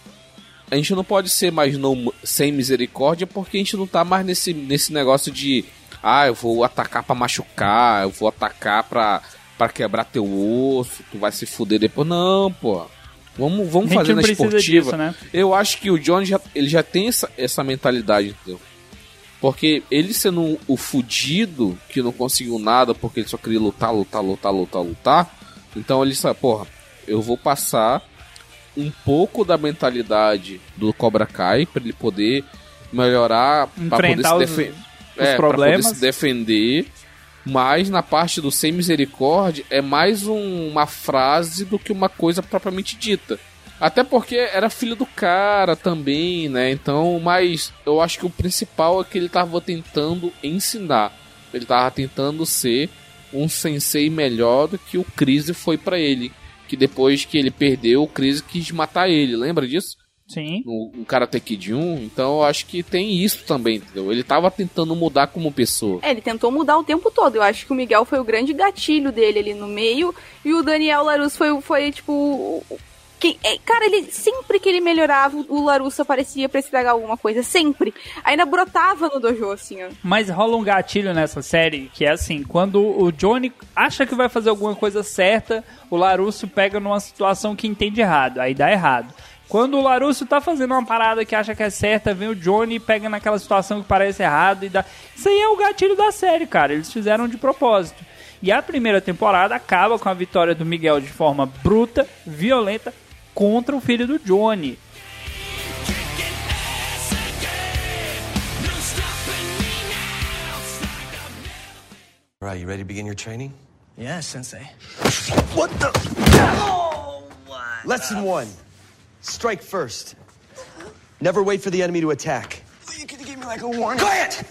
a gente não pode ser mais não, sem misericórdia porque a gente não tá mais nesse, nesse negócio de ah, eu vou atacar para machucar, eu vou atacar pra, pra quebrar teu osso, tu vai se fuder depois. Não, pô. Vamos, vamos fazer na esportiva. Disso, né? Eu acho que o John já, ele já tem essa, essa mentalidade, entendeu? Porque ele sendo o fudido, que não conseguiu nada porque ele só queria lutar, lutar, lutar, lutar, lutar. Então ele sabe, porra, eu vou passar um pouco da mentalidade do Cobra Kai para ele poder melhorar, para poder se defender. É, problemas. poder se defender. Mas na parte do sem misericórdia é mais um, uma frase do que uma coisa propriamente dita. Até porque era filho do cara também, né? Então, mas eu acho que o principal é que ele estava tentando ensinar. Ele estava tentando ser um sensei melhor do que o Crise foi para ele. Que depois que ele perdeu, o Crise quis matar ele. Lembra disso? Sim. No, no Karate Kid 1, então eu acho que tem isso também, entendeu? Ele tava tentando mudar como pessoa. É, ele tentou mudar o tempo todo. Eu acho que o Miguel foi o grande gatilho dele ali no meio e o Daniel Larus foi, foi tipo, que, é, cara, ele sempre que ele melhorava, o Larusso aparecia pra estragar alguma coisa. Sempre. Ainda brotava no dojo, assim, ó. Mas rola um gatilho nessa série, que é assim, quando o Johnny acha que vai fazer alguma coisa certa, o Larusso pega numa situação que entende errado, aí dá errado. Quando o Larusso tá fazendo uma parada que acha que é certa, vem o Johnny e pega naquela situação que parece errado e dá. Isso aí é o gatilho da série, cara. Eles fizeram de propósito. E a primeira temporada acaba com a vitória do Miguel de forma bruta, violenta, contra o filho do Johnny. Right, you ready to begin your training? Yeah, sensei. What the? Oh, what? Lesson one. Strike first. Never wait for the enemy to attack. You could give me like a warning. Quiet!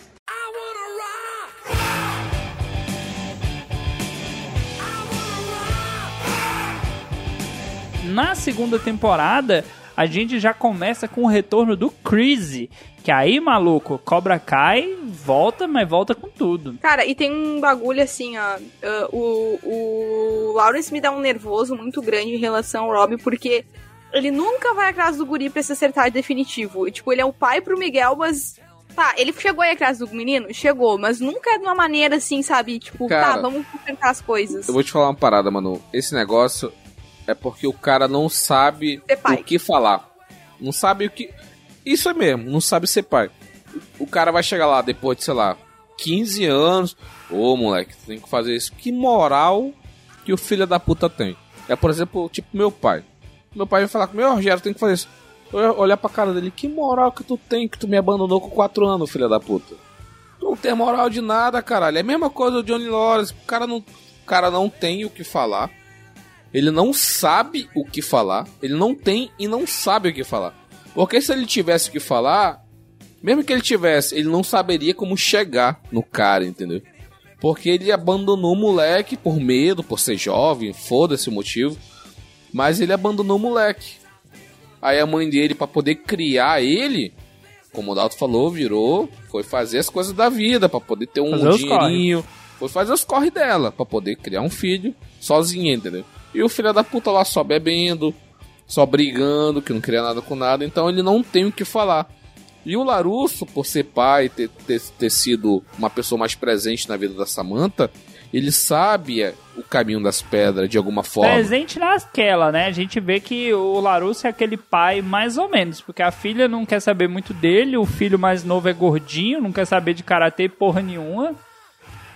Na segunda temporada, a gente já começa com o retorno do Crazy. Que aí, maluco, Cobra Kai volta, mas volta com tudo. Cara, e tem um bagulho assim, ó. Uh, o, o Lawrence me dá um nervoso muito grande em relação ao Rob, porque ele nunca vai atrás do guri pra se acertar definitivo. E, tipo, ele é o pai pro Miguel, mas. Tá, ele chegou aí atrás do menino? Chegou, mas nunca é de uma maneira assim, sabe? Tipo, tá, cara, tá, vamos consertar as coisas. Eu vou te falar uma parada, mano. Esse negócio é porque o cara não sabe o que falar. Não sabe o que. Isso é mesmo, não sabe ser pai. O cara vai chegar lá depois de, sei lá, 15 anos. Ô, moleque, tem que fazer isso. Que moral que o filho da puta tem? É, por exemplo, tipo meu pai. Meu pai vai falar comigo, Rogério, tem que fazer isso. Eu olhar pra cara dele, que moral que tu tem que tu me abandonou com 4 anos, filha da puta. Tu não tem moral de nada, caralho. É a mesma coisa do Johnny Lawrence. O cara não, o cara não tem o que falar. Ele não sabe o que falar. Ele não tem e não sabe o que falar. Porque se ele tivesse o que falar, mesmo que ele tivesse, ele não saberia como chegar no cara, entendeu? Porque ele abandonou o moleque por medo, por ser jovem, foda-se o motivo. Mas ele abandonou o moleque. Aí a mãe dele, para poder criar ele, como o Dalton falou, virou, foi fazer as coisas da vida, para poder ter um fazer dinheirinho. Foi fazer os corre dela, para poder criar um filho sozinha, entendeu? E o filho da puta lá só bebendo, só brigando, que não queria nada com nada, então ele não tem o que falar. E o Larusso, por ser pai, ter, ter, ter sido uma pessoa mais presente na vida da Samantha, ele sabe o caminho das pedras de alguma forma. Presente naquela, né? A gente vê que o Larusso é aquele pai mais ou menos, porque a filha não quer saber muito dele, o filho mais novo é gordinho, não quer saber de karatê porra nenhuma.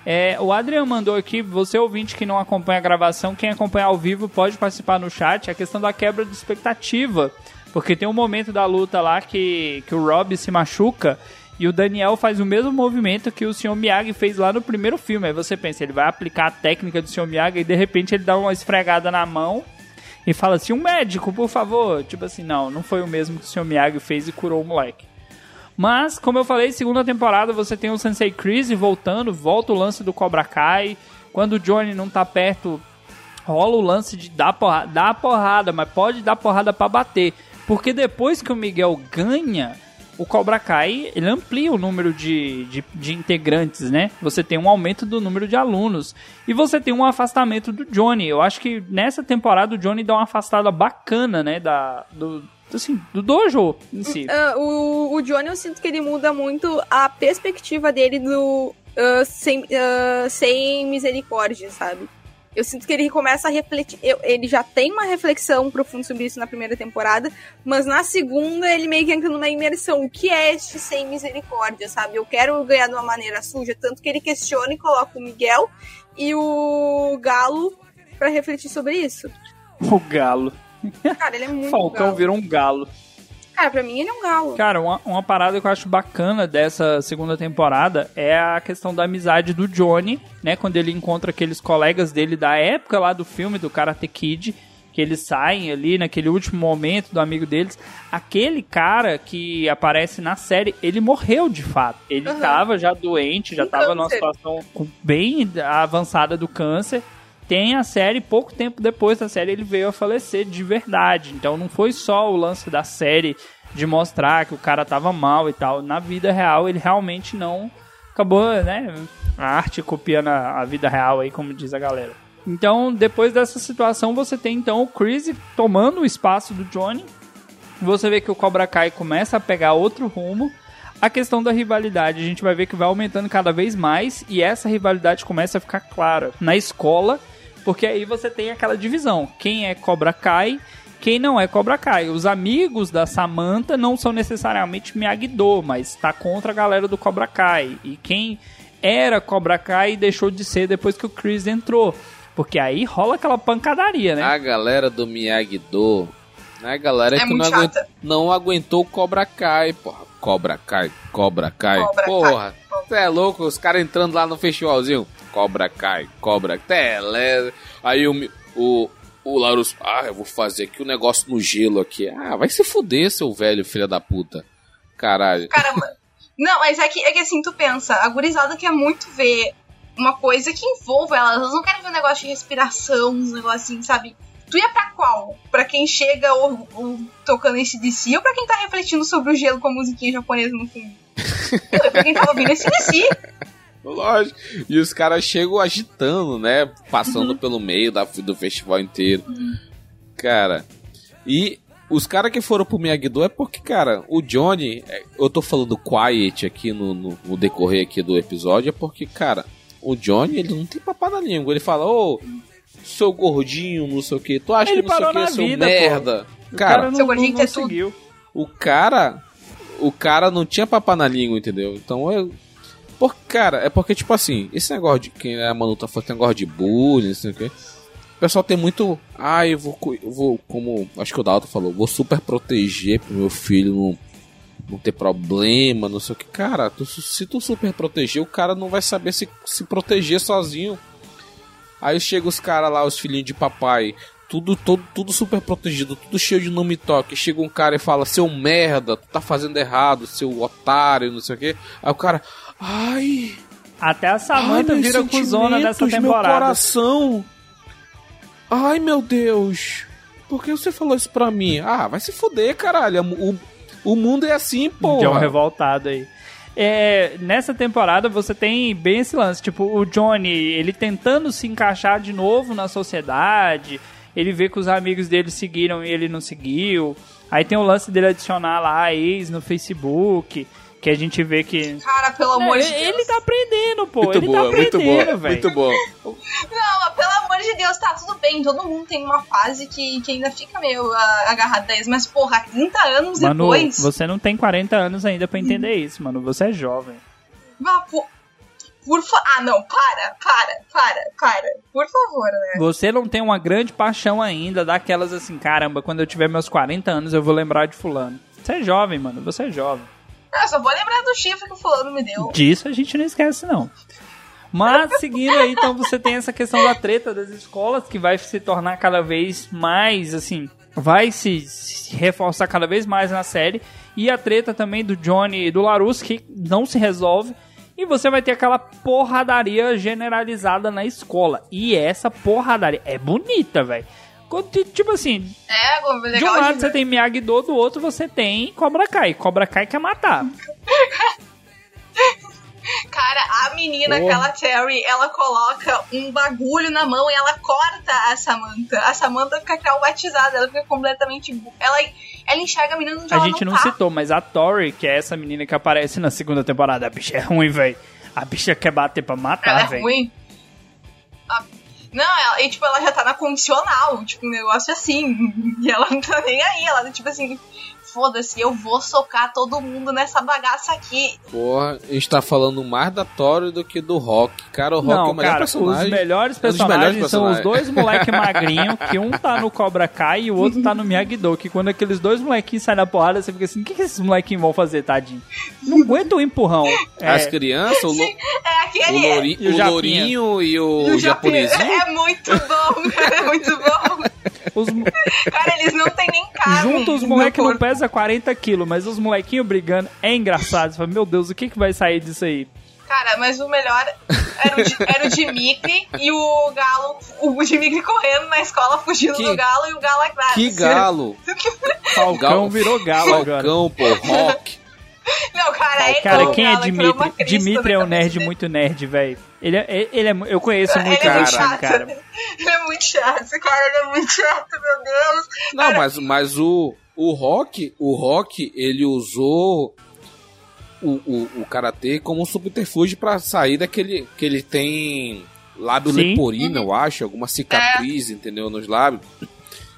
É, o Adrian mandou aqui, você ouvinte que não acompanha a gravação, quem acompanha ao vivo pode participar no chat, a questão da quebra de expectativa. Porque tem um momento da luta lá que, que o Rob se machuca e o Daniel faz o mesmo movimento que o Sr. Miyagi fez lá no primeiro filme. Aí você pensa, ele vai aplicar a técnica do Sr. Miyagi e de repente ele dá uma esfregada na mão e fala assim: um médico, por favor. Tipo assim, não, não foi o mesmo que o Sr. Miyagi fez e curou o moleque. Mas, como eu falei, segunda temporada você tem o Sensei Chris voltando, volta o lance do Cobra Kai. Quando o Johnny não tá perto, rola o lance de dar porrada, dar porrada, mas pode dar porrada para bater. Porque depois que o Miguel ganha, o Cobra Kai ele amplia o número de, de, de, integrantes, né? Você tem um aumento do número de alunos. E você tem um afastamento do Johnny. Eu acho que nessa temporada o Johnny dá uma afastada bacana, né? Da, do, assim, do dojo em si. Uh, o, o Johnny, eu sinto que ele muda muito a perspectiva dele do uh, sem, uh, sem misericórdia, sabe? Eu sinto que ele começa a refletir. Eu, ele já tem uma reflexão profunda sobre isso na primeira temporada, mas na segunda ele meio que entra numa imersão. O que é este sem misericórdia, sabe? Eu quero ganhar de uma maneira suja, tanto que ele questiona e coloca o Miguel e o Galo para refletir sobre isso. O Galo. Cara, ele é muito Falcão galo. virou um galo. Cara, pra mim ele é um galo. Cara, uma, uma parada que eu acho bacana dessa segunda temporada é a questão da amizade do Johnny, né? Quando ele encontra aqueles colegas dele da época lá do filme, do Karate Kid, que eles saem ali naquele último momento do amigo deles. Aquele cara que aparece na série, ele morreu de fato. Ele Uhum. tava já doente, já Com tava numa situação bem avançada do câncer. Tem a série, pouco tempo depois da série ele veio a falecer de verdade. Então não foi só o lance da série de mostrar que o cara tava mal e tal. Na vida real ele realmente não acabou, né? A arte copiando a, vida real aí, como diz a galera. Então, depois dessa situação, você tem então o Chris tomando o espaço do Johnny. Você vê que o Cobra Kai começa a pegar outro rumo. A questão da rivalidade, a gente vai ver que vai aumentando cada vez mais e essa rivalidade começa a ficar clara na escola, porque aí você tem aquela divisão: quem é Cobra Kai, quem não é Cobra Kai. Os amigos da Samantha não são necessariamente Miyagi-Do, mas tá contra a galera do Cobra Kai. E quem era Cobra Kai deixou de ser depois que o Chris entrou. Porque aí rola aquela pancadaria, né? A galera do Miyagi-Do, né, a galera É que não, aguentou, não aguentou o Cobra Kai, porra. Cobra Kai, Cobra Kai. Cobra porra, Kai. você é louco, os caras entrando lá no festivalzinho. Cobra Kai, Cobra Tele. Aí o, o, o Larus, ah, eu vou fazer aqui o negócio no gelo aqui. Ah, vai se fuder, seu velho filho da puta. Caralho. Caramba. Não, mas é que, é que assim, tu pensa, a gurizada quer muito ver uma coisa que envolva elas. Elas não querem ver um negócio de respiração, um negócio assim, sabe? Tu ia pra qual? Pra quem chega ou, ou tocando esse DC ou pra quem tá refletindo sobre o gelo com a musiquinha japonesa no fundo? (laughs) Eu ia pra quem tava ouvindo esse DC. Lógico. E os caras chegam agitando, né? Passando pelo meio da, do festival inteiro. Cara. E os caras que foram pro Miyagi-Do é porque, cara, o Johnny. é, Eu tô falando quiet aqui no, no, no decorrer aqui do episódio, é porque, cara, o Johnny, ele não tem papá na língua. Ele fala, ô, seu gordinho, não sei o que. Tu acha Ele que não sei parou o na que, seu vida, merda? O Cara, não, Seu gordinho não tudo. conseguiu. o cara. O cara não tinha papá na língua, entendeu? Então eu. Por, cara, é porque, tipo assim, esse negócio de. Quem é a Manu tá falando, negócio de bullying, não sei o quê. O pessoal tem muito. Ah, eu vou. Eu vou como. Acho que o Dalton falou, vou super proteger pro meu filho não, não ter problema, não sei o que. Cara, tu- se tu super proteger, o cara não vai saber se, se proteger sozinho. Aí chega os caras lá, os filhinhos de papai, tudo, todo, tudo super protegido, tudo cheio de nome toque. Chega um cara e fala, seu merda, tu tá fazendo errado, seu otário, não sei o que. Aí o cara, ai, Até a Samantha ai, vira cuzona dessa sentimentos, Meu temporada. coração. Ai, meu Deus. Por que você falou isso pra mim? Ah, vai se fuder, caralho. O, o mundo é assim, pô. John revoltado aí. É, nessa temporada você tem bem esse lance, tipo, o Johnny, ele tentando se encaixar de novo na sociedade ele vê que os amigos dele seguiram e ele não seguiu. Aí tem o lance dele adicionar lá a ex no Facebook, que a gente vê que. Cara, pelo amor É, de Deus. ele tá aprendendo, pô. Muito ele boa, tá muito aprendendo, boa, velho. muito boa. Não, pelo amor de Deus, tá tudo bem. Todo mundo tem uma fase que, que ainda fica meio ah, agarrado a isso. Mas, porra, 30 anos Mano, depois. você não tem 40 anos ainda pra entender isso, mano. Você é jovem. Vá, por, por fa- Ah, não, para, para, para, para. Por favor, né? Você não tem uma grande paixão ainda daquelas assim, caramba, quando eu tiver meus 40 anos eu vou lembrar de fulano. Você é jovem, mano. Você é jovem. Eu só vou lembrar do chifre que o fulano me deu. Disso a gente não esquece, não. Mas, seguindo aí, então você tem essa questão da treta das escolas, que vai se tornar cada vez mais, assim, vai se, se reforçar cada vez mais na série. E a treta também do Johnny e do Larus, que não se resolve. E você vai ter aquela porradaria generalizada na escola. E essa porradaria é bonita, velho. Tipo assim, É, de um lado de você tem Miyagi-Do, do outro você tem Cobra Kai. Cobra Kai quer matar. (laughs) Cara, a menina, Porra. aquela Terry, ela coloca um bagulho na mão e ela corta a Samantha. A Samantha fica traumatizada, ela fica completamente. Ela, ela enxerga a menina onde A ela gente não tá. citou, mas a Tori, que é essa menina que aparece na segunda temporada, a bicha é ruim, velho. A bicha quer bater pra Ela matar, é velho. ruim. Ah, Não, ela, e, tipo, ela já tá na condicional, tipo, um negócio assim. (laughs) E ela não tá nem aí, ela, tipo assim, foda-se, eu vou socar todo mundo nessa bagaça aqui. Porra, a gente tá falando mais da Tori do que do Rock. Cara, o Rock é Não, o melhor cara, personagem. os melhores É um dos personagens melhores são os dois (laughs) moleque magrinho, que um tá no Cobra Kai e o outro tá no Miyagi-Do, que quando aqueles dois molequinhos saem na porrada, você fica assim, o que, que esses molequinhos vão fazer, tadinho? Não aguenta o empurrão. É, As crianças, o, lo- É o, aquele. louri- E o o lourinho e o, o japonesinho. É muito bom, cara, (laughs) é muito bom. os, Cara, eles não tem nem carne. junto os moleques não corpo. Pesam 40 quilos, mas os molequinhos brigando é engraçado. Você fala, meu Deus, o que, que vai sair disso aí? Cara, mas o melhor era o, Di- era o Dimitri e o Galo. O Dimitri correndo na escola, fugindo Que- do Galo e o Galo atrás. Que galo! (laughs) Falcão Gal- virou galo agora. Falcão, pô, Rock. Não, cara, ele Cara, é o quem é Galo, ele Dimitri? crista Dimitri é um nerd dele. muito nerd, velho. Ele é, ele é, eu conheço muito Ele é muito esse chato. cara. Ele é muito chato, cara, ele é muito chato, meu Deus. Não, mas, mas o, o Rock, o Rock, ele usou o, o, o Karatê como um subterfúgio pra sair daquele que ele tem lábio Sim. leporino, eu acho, alguma cicatriz, entendeu, nos lábios.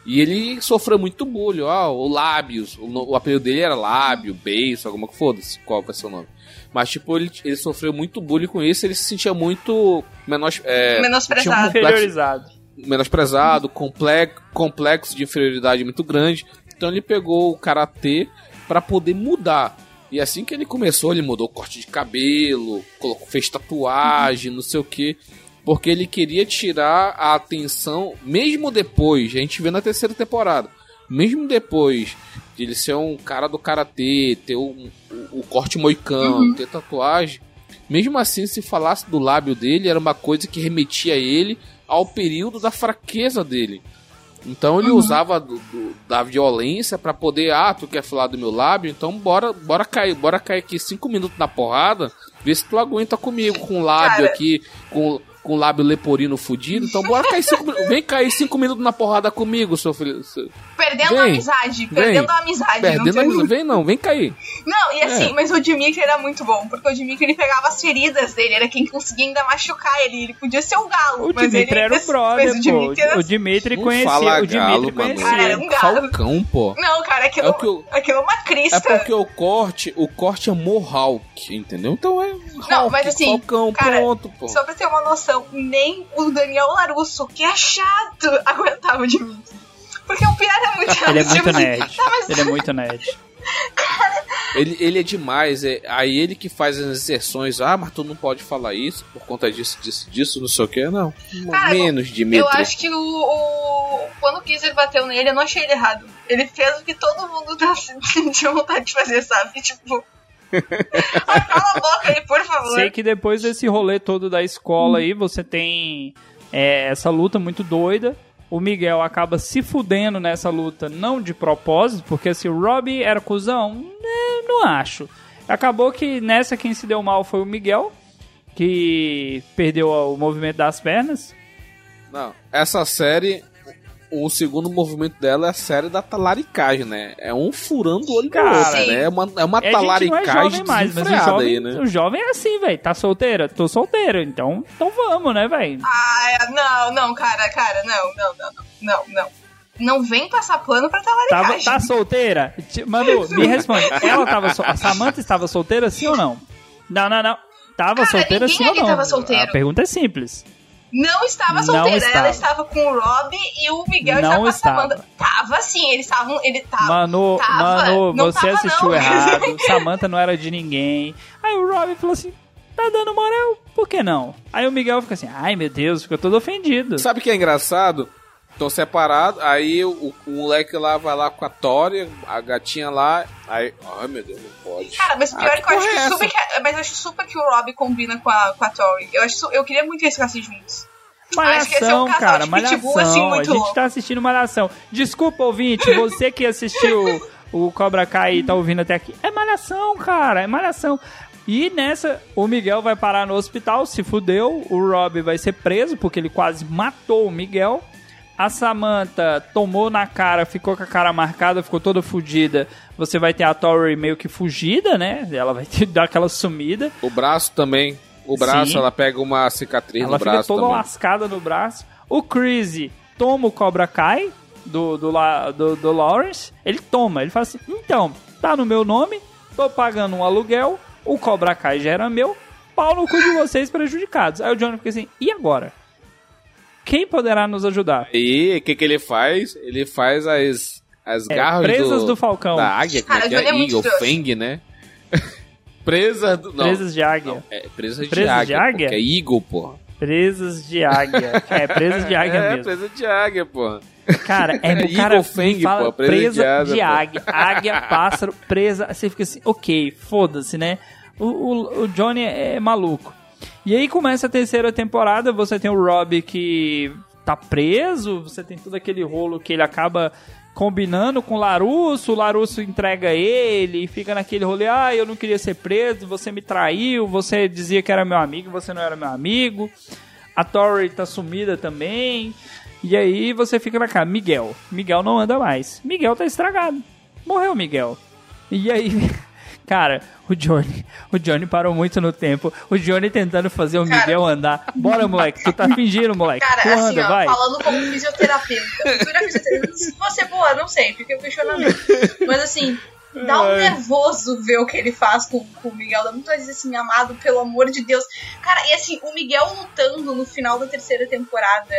E ele sofreu muito bullying, ó, o lábios, o, o apelido dele era lábio, beiço, alguma que foda-se, qual vai ser o nome. Mas, tipo, ele, ele sofreu muito bullying com isso, ele se sentia muito menos, é, Menosprezado. um complexo- Inferiorizado. menosprezado, complexo, complexo de inferioridade muito grande. Então ele pegou o karatê para poder mudar. E assim que ele começou, ele mudou o corte de cabelo, colocou, fez tatuagem, não sei o que, porque ele queria tirar a atenção, mesmo depois, a gente vê na terceira temporada, mesmo depois de ele ser um cara do karatê, ter um- o, o corte moicano, ter tatuagem, mesmo assim, se falasse do lábio dele, era uma coisa que remetia a ele ao período da fraqueza dele. Então ele usava do- do- da violência pra poder, ah, tu quer falar do meu lábio? Então bora, bora cair, bora cair aqui cinco minutos na porrada, vê se tu aguenta comigo com o lábio Cara. aqui, com, com o lábio leporino fudido. Então bora cair cinco minutos, vem cair cinco minutos na porrada comigo, seu filho. seu- Perdendo Vem, a amizade, vem. perdendo a amizade. Perdendo não, a amizade. Vem não, vem cair. não, e assim, É. mas o Dimitri era muito bom, porque o Dimitri ele pegava as feridas dele, era quem conseguia ainda machucar ele, ele podia ser o galo. O mas Dimitri ele, era o brother, mas o Dimitri pô. era... O Dimitri Não conhecia. fala o Dimitri galo, conhecia. Cara, era um galo. Falcão, pô. Não, cara, aquilo É eu- aquilo é uma crista. É porque o corte, o corte é Mohawk, entendeu? Então é Não, Hawk, mas assim, Falcão, cara, pronto, pô. Só pra ter uma noção, nem o Daniel Larusso, que é chato, (laughs) aguentava o Dimitri. Porque o pior é muito chato. Ele é muito tipo assim, nerd. tá, mas- Ele é muito nerd. Ele, ele é demais, é aí ele que faz as exceções, ah, mas tu não pode falar isso por conta disso, disso, disso, não sei o que, não. Cara, Menos Dimitri. Eu acho que o, o- Quando o Kizer bateu nele, eu não achei ele errado. Ele fez o que todo mundo tá, (laughs) tinha vontade de fazer, sabe? Tipo. Cala a boca aí, por favor. Sei que depois desse rolê todo da escola aí, você tem é, essa luta muito doida. O Miguel acaba se fudendo nessa luta, não de propósito, porque se o Robbie era cuzão, né, não acho. Acabou que nessa quem se deu mal foi o Miguel, que perdeu o movimento das pernas. Não, essa série, o segundo movimento dela é a série da talaricagem, né? É um furando o olho Cara, do outro, né? É uma, é uma É, é talaricagem jovem mais, mas o desenfreada jovem, aí, né? o jovem é assim, velho. Tá solteira? Tô solteiro. Então, então vamos, né, velho? Ah, não, não, cara, cara, não, não, não, não, não, não. Não vem passar pano pra Tava, talaricagem. tá solteira? Manu, (laughs) me responde. Ela tava sol- A Samantha estava solteira, sim ou não? Não, não, não. Tava Cara, solteira, sim ou não? tava solteiro. A pergunta é simples. Não estava Não solteira, estava. ela estava com o Rob e o Miguel Não estava com a estava. Samantha. Tava sim, eles estavam. Ele tava. Manu, tava. Manu, Não você tava, assistiu não. errado. (laughs) Samantha não era de ninguém. Aí o Rob falou assim: tá dando moral? Por que não? Aí o Miguel fica assim: ai meu Deus, fica todo ofendido. Sabe o que é engraçado? Estão separados, aí o, o moleque lá vai lá com a Tória, a gatinha lá, aí. Ai meu Deus, não pode. Cara, mas pior Ah, é que eu acho que é super que, mas eu acho super que o Rob combina com a, com a Tori. Eu, acho, eu queria muito que eles ficassem juntos. Que é um Malhação, cara, de malhação. assim, a gente louco. tá assistindo malhação. Desculpa, ouvinte, você que assistiu o Cobra Kai e tá ouvindo até aqui. É malhação, cara, é malhação. E nessa, o Miguel vai parar no hospital, se fudeu. O Rob vai ser preso porque ele quase matou o Miguel. A Samantha tomou na cara, ficou com a cara marcada, ficou toda fudida. Você vai ter a Tori meio que fugida, né? Ela vai ter, dar aquela sumida. O braço também. O braço, Sim. ela pega uma cicatriz Ela no fica braço toda também. lascada no braço. O Crazy toma o Cobra Kai do, do, do, do Lawrence. Ele toma, ele fala assim: então, tá no meu nome, tô pagando um aluguel, o Cobra Kai já era meu, pau no cu de vocês prejudicados. Aí o Johnny fica assim: e agora? Quem poderá nos ajudar? E o que, que ele faz? Ele faz as, as É, garras presas do, do Falcão. Da águia, como Cara, é que é é? Eagle. Fang, né? (laughs) Presa do... Não, Presas de águia. não, é presa de Presas de águia, águia? porque é Eagle, porra. Presas de águia. É, presas de águia (laughs) é, mesmo. presa de águia, porra. Cara, é, (laughs) É o cara Eagle Fang, fala pô, presa presa de asa, de águia. Águia, pássaro, presa. Você fica assim, ok, foda-se, né? O, o, o Johnny é maluco. E aí começa a terceira temporada, você tem o Rob que tá preso, você tem todo aquele rolo que ele acaba combinando com o Larusso, o Larusso entrega ele, e fica naquele rolê, ah, eu não queria ser preso, você me traiu, você dizia que era meu amigo, você não era meu amigo. A Tori tá sumida também. E aí você fica na cara, Miguel. Miguel não anda mais. Miguel tá estragado. Morreu Miguel. E aí, (laughs) cara, o Johnny, o Johnny parou muito no tempo. O Johnny tentando fazer o Cara. Miguel andar. Bora, moleque, tu tá fingindo, moleque. Cara, tu assim, anda, ó, vai. falando como fisioterapeuta. Se você boa, não sei, fica o questionamento. Mas assim, dá um nervoso ver o que ele faz com, com o Miguel. Dá muito dizer assim, amado, pelo amor de Deus. Cara, e assim, o Miguel lutando no final da terceira temporada,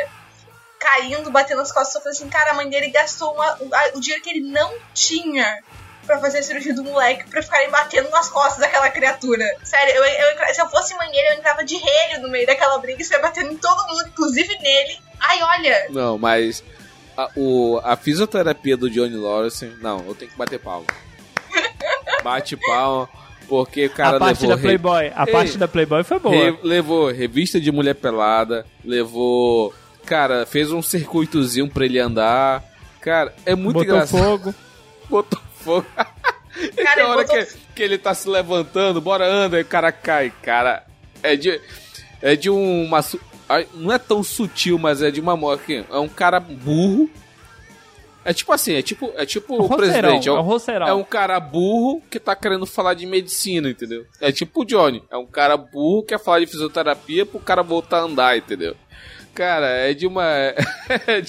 caindo, batendo as costas, eu falei assim, cara, a mãe dele gastou uma- o dinheiro que ele não tinha pra fazer a cirurgia do moleque pra ficarem batendo nas costas daquela criatura. Sério, eu, eu- se eu fosse dele, eu entrava de relho no meio daquela briga e saia batendo em todo mundo, inclusive nele. Ai, olha, Não, mas a, o, a fisioterapia do Johnny Lawrence, não, eu tenho que bater palma. (laughs) Bate palma, porque o cara a parte levou da re- Playboy. A Ei, parte da Playboy foi boa. re- levou revista de mulher pelada, levou, cara, fez um circuitozinho pra ele andar. Cara, é muito Botou engraçado. fogo. (laughs) Botou fogo. e tem ele hora botou- que, que ele tá se levantando, bora anda, e o cara cai. Cara, é de. É de uma. Não é tão sutil, mas é de uma morte. É um cara burro. É tipo assim, é tipo, é tipo O o presidente. é o roceirão. é um cara burro que tá querendo falar de medicina, entendeu? É tipo o Johnny. É um cara burro que quer falar de fisioterapia pro cara voltar a andar, entendeu? Cara, é de uma. (laughs)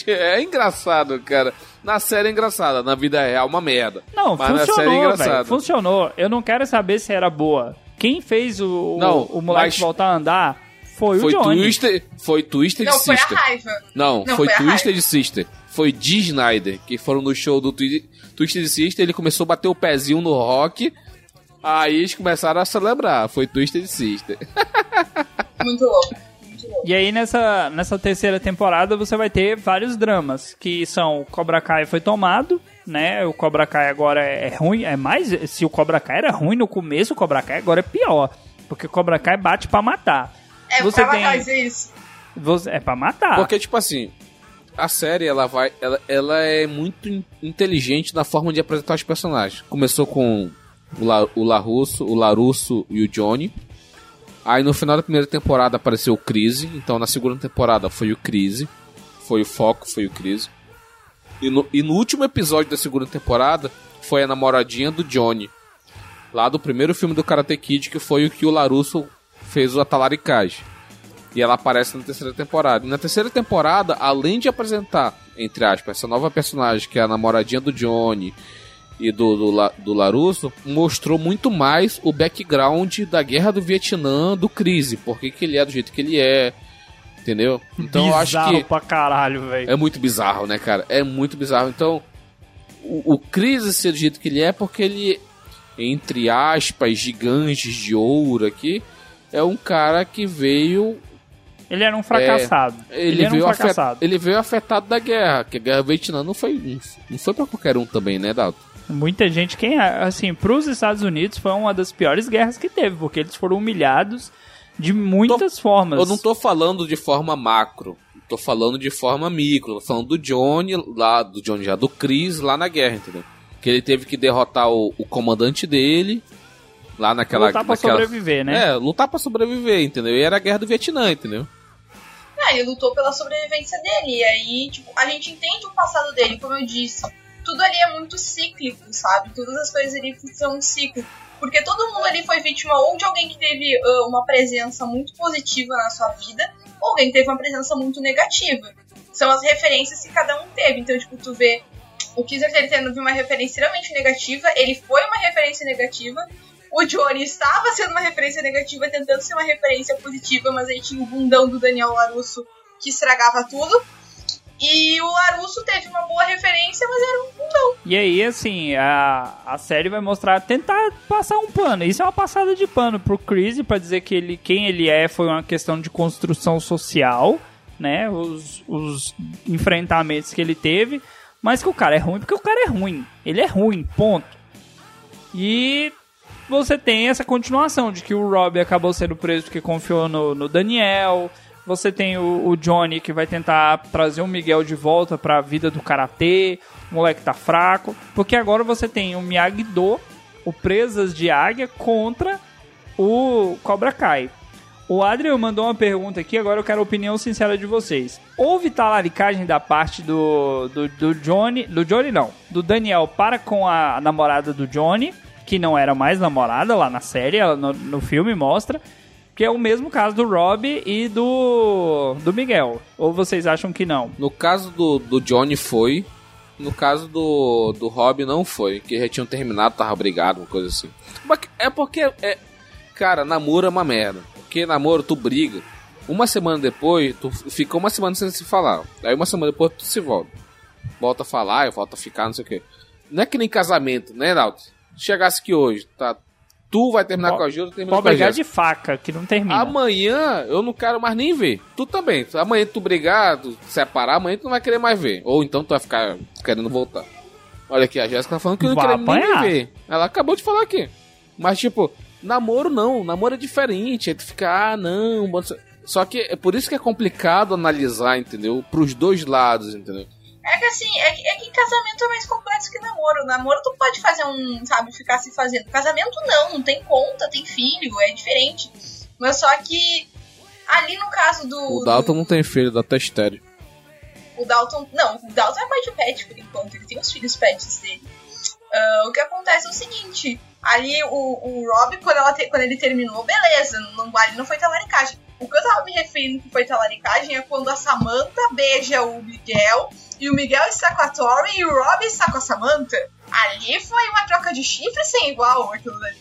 É, é engraçado, cara. Na série é engraçada, na vida real uma merda. Não, Mas na série é funcionou, velho. engraçado. Funcionou. Eu não quero saber se era boa. Quem fez o, Não, o moleque mas- voltar a andar foi, Foi o Johnny. Twister, foi Twister não, de foi a Sister. raiva. Não, Não, foi foi Twister de Sister. Foi Dee Snyder, que foram no show do Twi- Twister de Sister, ele começou a bater o pezinho no rock. Aí eles começaram a celebrar. Foi Twister de Sister. (laughs) Muito louco. E aí nessa, nessa terceira temporada você vai ter vários dramas, que são o Cobra Kai foi tomado, né? O Cobra Kai agora é ruim, é mais se o Cobra Kai era ruim no começo, o Cobra Kai agora é pior, porque o Cobra Kai bate pra matar. É Você pra tem- matar dizer isso. Você, é pra matar. Porque, tipo assim, a série, ela vai. Ela, ela é muito in- inteligente na forma de apresentar os personagens. Começou com o, La, o Larusso, o Larusso e o Johnny. Aí no final da primeira temporada apareceu o Crise. Então na segunda temporada foi o Crise. Foi o foco, foi o Crise. E no, e no último episódio da segunda temporada foi a namoradinha do Johnny. Lá do primeiro filme do Karate Kid, que foi o que o Larusso fez o Atalaricage. E ela aparece na terceira temporada. E na terceira temporada, além de apresentar, entre aspas, essa nova personagem que é a namoradinha do Johnny e do, do, do Larusso, mostrou muito mais o background da guerra do Vietnã do Crise. Por que ele é do jeito que ele é. Entendeu? Então eu acho Bizarro que. pra caralho, velho. É muito bizarro, né, cara? É muito bizarro. Então, o, o Chris ser do jeito que ele é porque ele, entre aspas, gigantes de ouro aqui, é um cara que veio. Ele era um fracassado. Ele, ele era um veio afet- fracassado. ele veio afetado da guerra, que a guerra do Vietnã não foi, não, foi pra qualquer um também, né, Dalton? Muita gente, quem assim, pros Estados Unidos foi uma das piores guerras que teve, porque eles foram humilhados de muitas formas. Eu não tô falando de forma macro, tô falando de forma micro, tô falando do Johnny lá, do Johnny já, do Chris lá na guerra, entendeu? Que ele teve que derrotar o, o comandante dele lá naquela... lutar pra naquela... sobreviver, né? É, lutar pra sobreviver, entendeu? E era a guerra do Vietnã, entendeu? Ah, ele lutou pela sobrevivência dele. E aí, tipo, a gente entende o passado dele, como eu disse. Tudo ali é muito cíclico, sabe? Todas as coisas ali são um ciclo. Porque todo mundo ali foi vítima ou de alguém que teve ah, uma presença muito positiva na sua vida, ou alguém que teve uma presença muito negativa. São as referências que cada um teve. Então, tipo, tu vê o ele tendo uma referência extremamente negativa, ele foi uma referência negativa. O Johnny estava sendo uma referência negativa, tentando ser uma referência positiva, mas aí tinha o bundão do Daniel Larusso que estragava tudo. E o Larusso teve uma boa referência, mas era um bundão. E aí, assim, a, a série vai mostrar, tentar passar um pano. Isso é uma passada de pano pro Chris, pra dizer que ele, quem ele é foi uma questão de construção social, né? Os, os enfrentamentos que ele teve. Mas que o cara é ruim, porque o cara é ruim. Ele é ruim, ponto. E você tem essa continuação de que o Rob acabou sendo preso porque confiou no, no Daniel. Você tem o, o Johnny que vai tentar trazer o Miguel de volta pra vida do karatê. O moleque tá fraco. Porque agora você tem o Miyagi-Do, o Presas de Águia, contra o Cobra Kai. O Adriel mandou uma pergunta aqui, agora eu quero a opinião sincera de vocês. Houve talaricagem da parte do, do, do Johnny. Do Johnny não. Do Daniel para com a namorada do Johnny, que não era mais namorada lá na série, ela no, no filme mostra. Que é o mesmo caso do Rob e do, do Miguel. Ou vocês acham que não? No caso do, do Johnny foi, no caso do, do Rob não foi, que já tinham terminado, tava brigado, uma coisa assim. Mas É porque, é, cara, namoro é uma merda. Porque namoro, tu briga. Uma semana depois, tu fica uma semana sem se falar. Aí uma semana depois tu se volta. Volta a falar, volta a ficar, não sei o quê. Não é que nem casamento, né, Naldo? Chegasse aqui hoje, tá? Tu vai terminar com a Gil, eu termino com a brigar de faca, que não termina. Amanhã eu não quero mais nem ver. Tu também. Amanhã tu brigar, tu separar, amanhã tu não vai querer mais ver. Ou então tu vai ficar querendo voltar. Olha aqui, a Jéssica tá falando que não Vai quer nem ver. Ela acabou de falar aqui. Mas, tipo, namoro não. Namoro é diferente. Aí tu fica, ah, não. Só que é por isso que é complicado analisar, entendeu? Pros dois lados, entendeu? É que assim, é que, é que casamento é mais complexo que namoro. Namoro tu pode fazer um, sabe, ficar se fazendo. Casamento não, não tem conta, tem filho, é diferente. Mas só que ali no caso do. O Dalton não tem filho, dá até estéreo. O Dalton. Não, o Dalton é pai de pet por enquanto, ele tem os filhos pets dele. Ah, o que acontece é o seguinte: ali o, o Rob, quando, te- quando ele terminou, beleza, não, ali não foi talaricagem. O que eu tava me referindo que foi talaricagem é quando a Samantha beija o Miguel e o Miguel está com a Tori e o Rob está com a Samantha. Ali foi uma troca de chifre sem igual aquilo dali.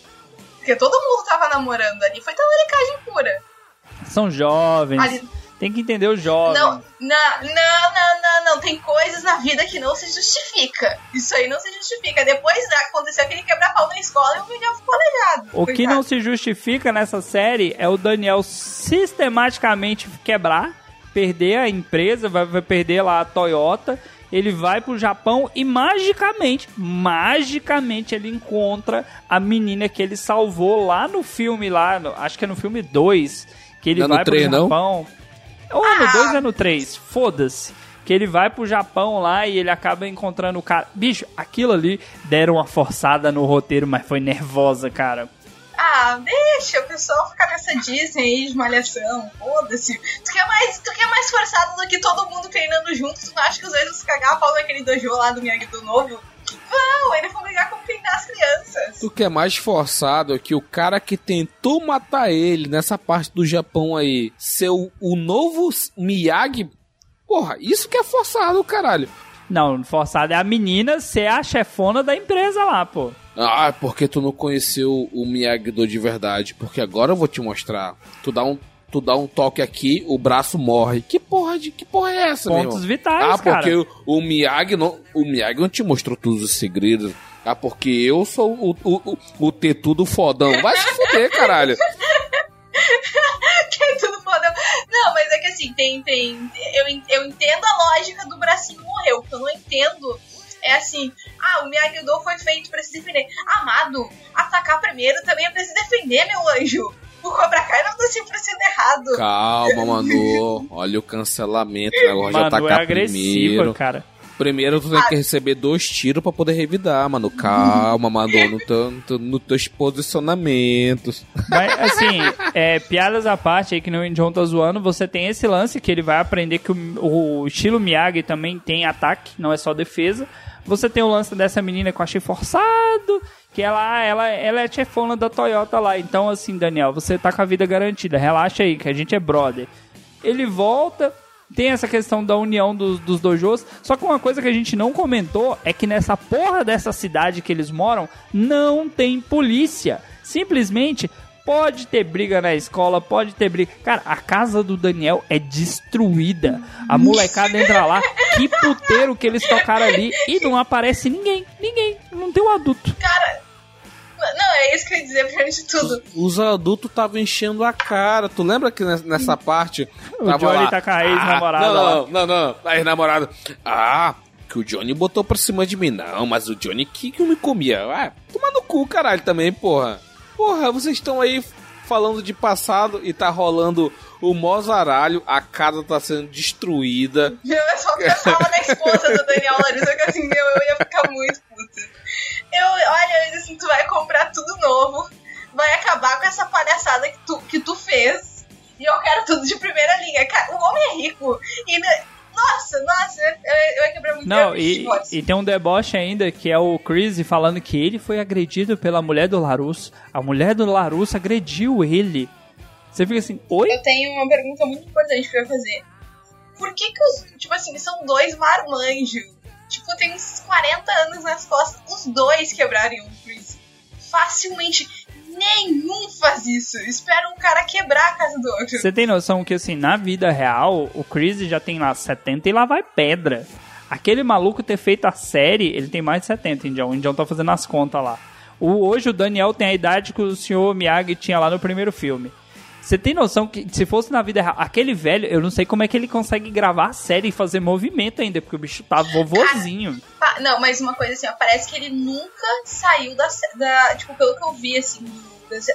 Porque todo mundo tava namorando ali, foi talaricagem pura. São jovens. Ali- Tem que entender os jovens. Não, não, não, não, não. Tem coisas na vida que não se justifica. Isso aí não se justifica. Depois da- aconteceu aquele quebra-pau na escola e o Miguel ficou aleijado. O que não se justifica nessa série é o Daniel sistematicamente quebrar, perder a empresa, vai, vai perder lá a Toyota. Ele vai pro Japão e magicamente, magicamente ele encontra a menina que ele salvou lá no filme lá, no- acho que é no filme 2, que ele Não é no vai pro três, não? Japão. Ou é no 2 ou é no 3, foda-se. Que ele vai pro Japão lá e ele acaba encontrando o cara. Bicho, aquilo ali deram uma forçada no roteiro, mas foi nervosa, cara. Ah, deixa o pessoal ficar nessa Disney aí de malhação. Foda-se. Tu quer, mais, tu quer mais forçado do que todo mundo treinando junto? Tu não acha que os dois vão se cagar a pau naquele dojo lá do Miyagi do Novo? Vão, eles vão brigar com treinar as crianças. Tu que é mais forçado que o cara que tentou matar ele nessa parte do Japão aí, ser o, o novo Miyagi. Porra, isso que é forçado, caralho. Não, forçado é a menina ser a chefona da empresa lá, pô. Ah, porque tu não conheceu o Miyagi-Do de verdade. Porque agora eu vou te mostrar. Tu dá um, tu dá um toque aqui, o braço morre. Que porra de que porra é essa, meu Pontos vitais, Ah, porque cara. o, o Miyagi não, o Miyagi não te mostrou todos os segredos. Ah, porque eu sou o, o, o, o tetudo fodão. Vai se fuder, caralho. (laughs) que é tudo fodão. Não, mas é que assim, tem. tem eu, eu entendo a lógica do bracinho morreu. O que eu não entendo é assim: ah, o Miyagi-Do foi feito pra se defender. Amado, atacar primeiro também é pra se defender, meu anjo. O Cobra Kai não tá sempre sendo errado. Calma, mano. Olha o cancelamento. O negócio de Mano, é atacar agressiva, primeiro. cara. Primeiro tu tem que receber dois tiros pra poder revidar, mano. Calma, mano. No teu- nos teus posicionamentos. Mas, assim, é, piadas à parte aí que no John tá zoando, você tem esse lance que ele vai aprender que o, o estilo Miyagi também tem ataque, não é só defesa. Você tem o lance dessa menina que eu achei forçado, que ela, ela, ela é chefona da Toyota lá. Então, assim, Daniel, você tá com a vida garantida. Relaxa aí, que a gente é brother. Ele volta, tem essa questão da união dos, dos dojos. Só que uma coisa que a gente não comentou é que nessa porra dessa cidade que eles moram, não tem polícia. Simplesmente pode ter briga na escola, pode ter briga. Cara, a casa do Daniel é destruída. A molecada entra lá. Que puteiro que eles tocaram ali e não aparece ninguém. Ninguém. Não tem um adulto. Cara, não, é isso que eu ia dizer primeiro de tudo. Os adultos estavam enchendo a cara. Tu lembra que nes- nessa parte. O tava Johnny lá, tá com a ex-namorada Ah, não, não, não, não. A ex-namorada. Ah, que o Johnny botou pra cima de mim. Não, mas o Johnny que, que me comia. Ah, toma no cu, caralho, também, porra. Porra, vocês estão aí falando de passado e tá rolando o mozaralho. A casa tá sendo destruída. Eu só (laughs) pensava na esposa do Daniel Larissa, que assim, meu, eu ia ficar muito puta. Eu, olha, assim, tu vai comprar tudo novo, vai acabar com essa palhaçada que tu, que tu fez, e eu quero tudo de primeira linha. O homem é rico, e... Nossa, nossa, eu, eu ia quebrar muito Não, e, e tem um deboche ainda que é o Chris falando que ele foi agredido pela mulher do Larusso. A mulher do Larusso agrediu ele. Você fica assim, oi? Eu tenho uma pergunta muito importante pra eu fazer. Por que que os, tipo assim, são dois marmanjos? Tipo, tem uns 40 anos nas costas, os dois quebrariam o Chris. Facilmente. Nenhum faz isso. Espera um cara quebrar a casa do outro. Você tem noção que, assim, na vida real, o Chris já tem lá 70 e lá vai pedra. Aquele maluco ter feito a série, ele tem mais de 70, Indião. O Indião tá fazendo as contas lá. O, hoje o Daniel tem a idade que o senhor Miyagi tinha lá no primeiro filme. Você tem noção que se fosse na vida real, aquele velho, eu não sei como é que ele consegue gravar a série e fazer movimento ainda, porque o bicho tá vovozinho. Tá, não, mas uma coisa assim, ó, parece que ele nunca saiu da, da. Tipo, pelo que eu vi, assim,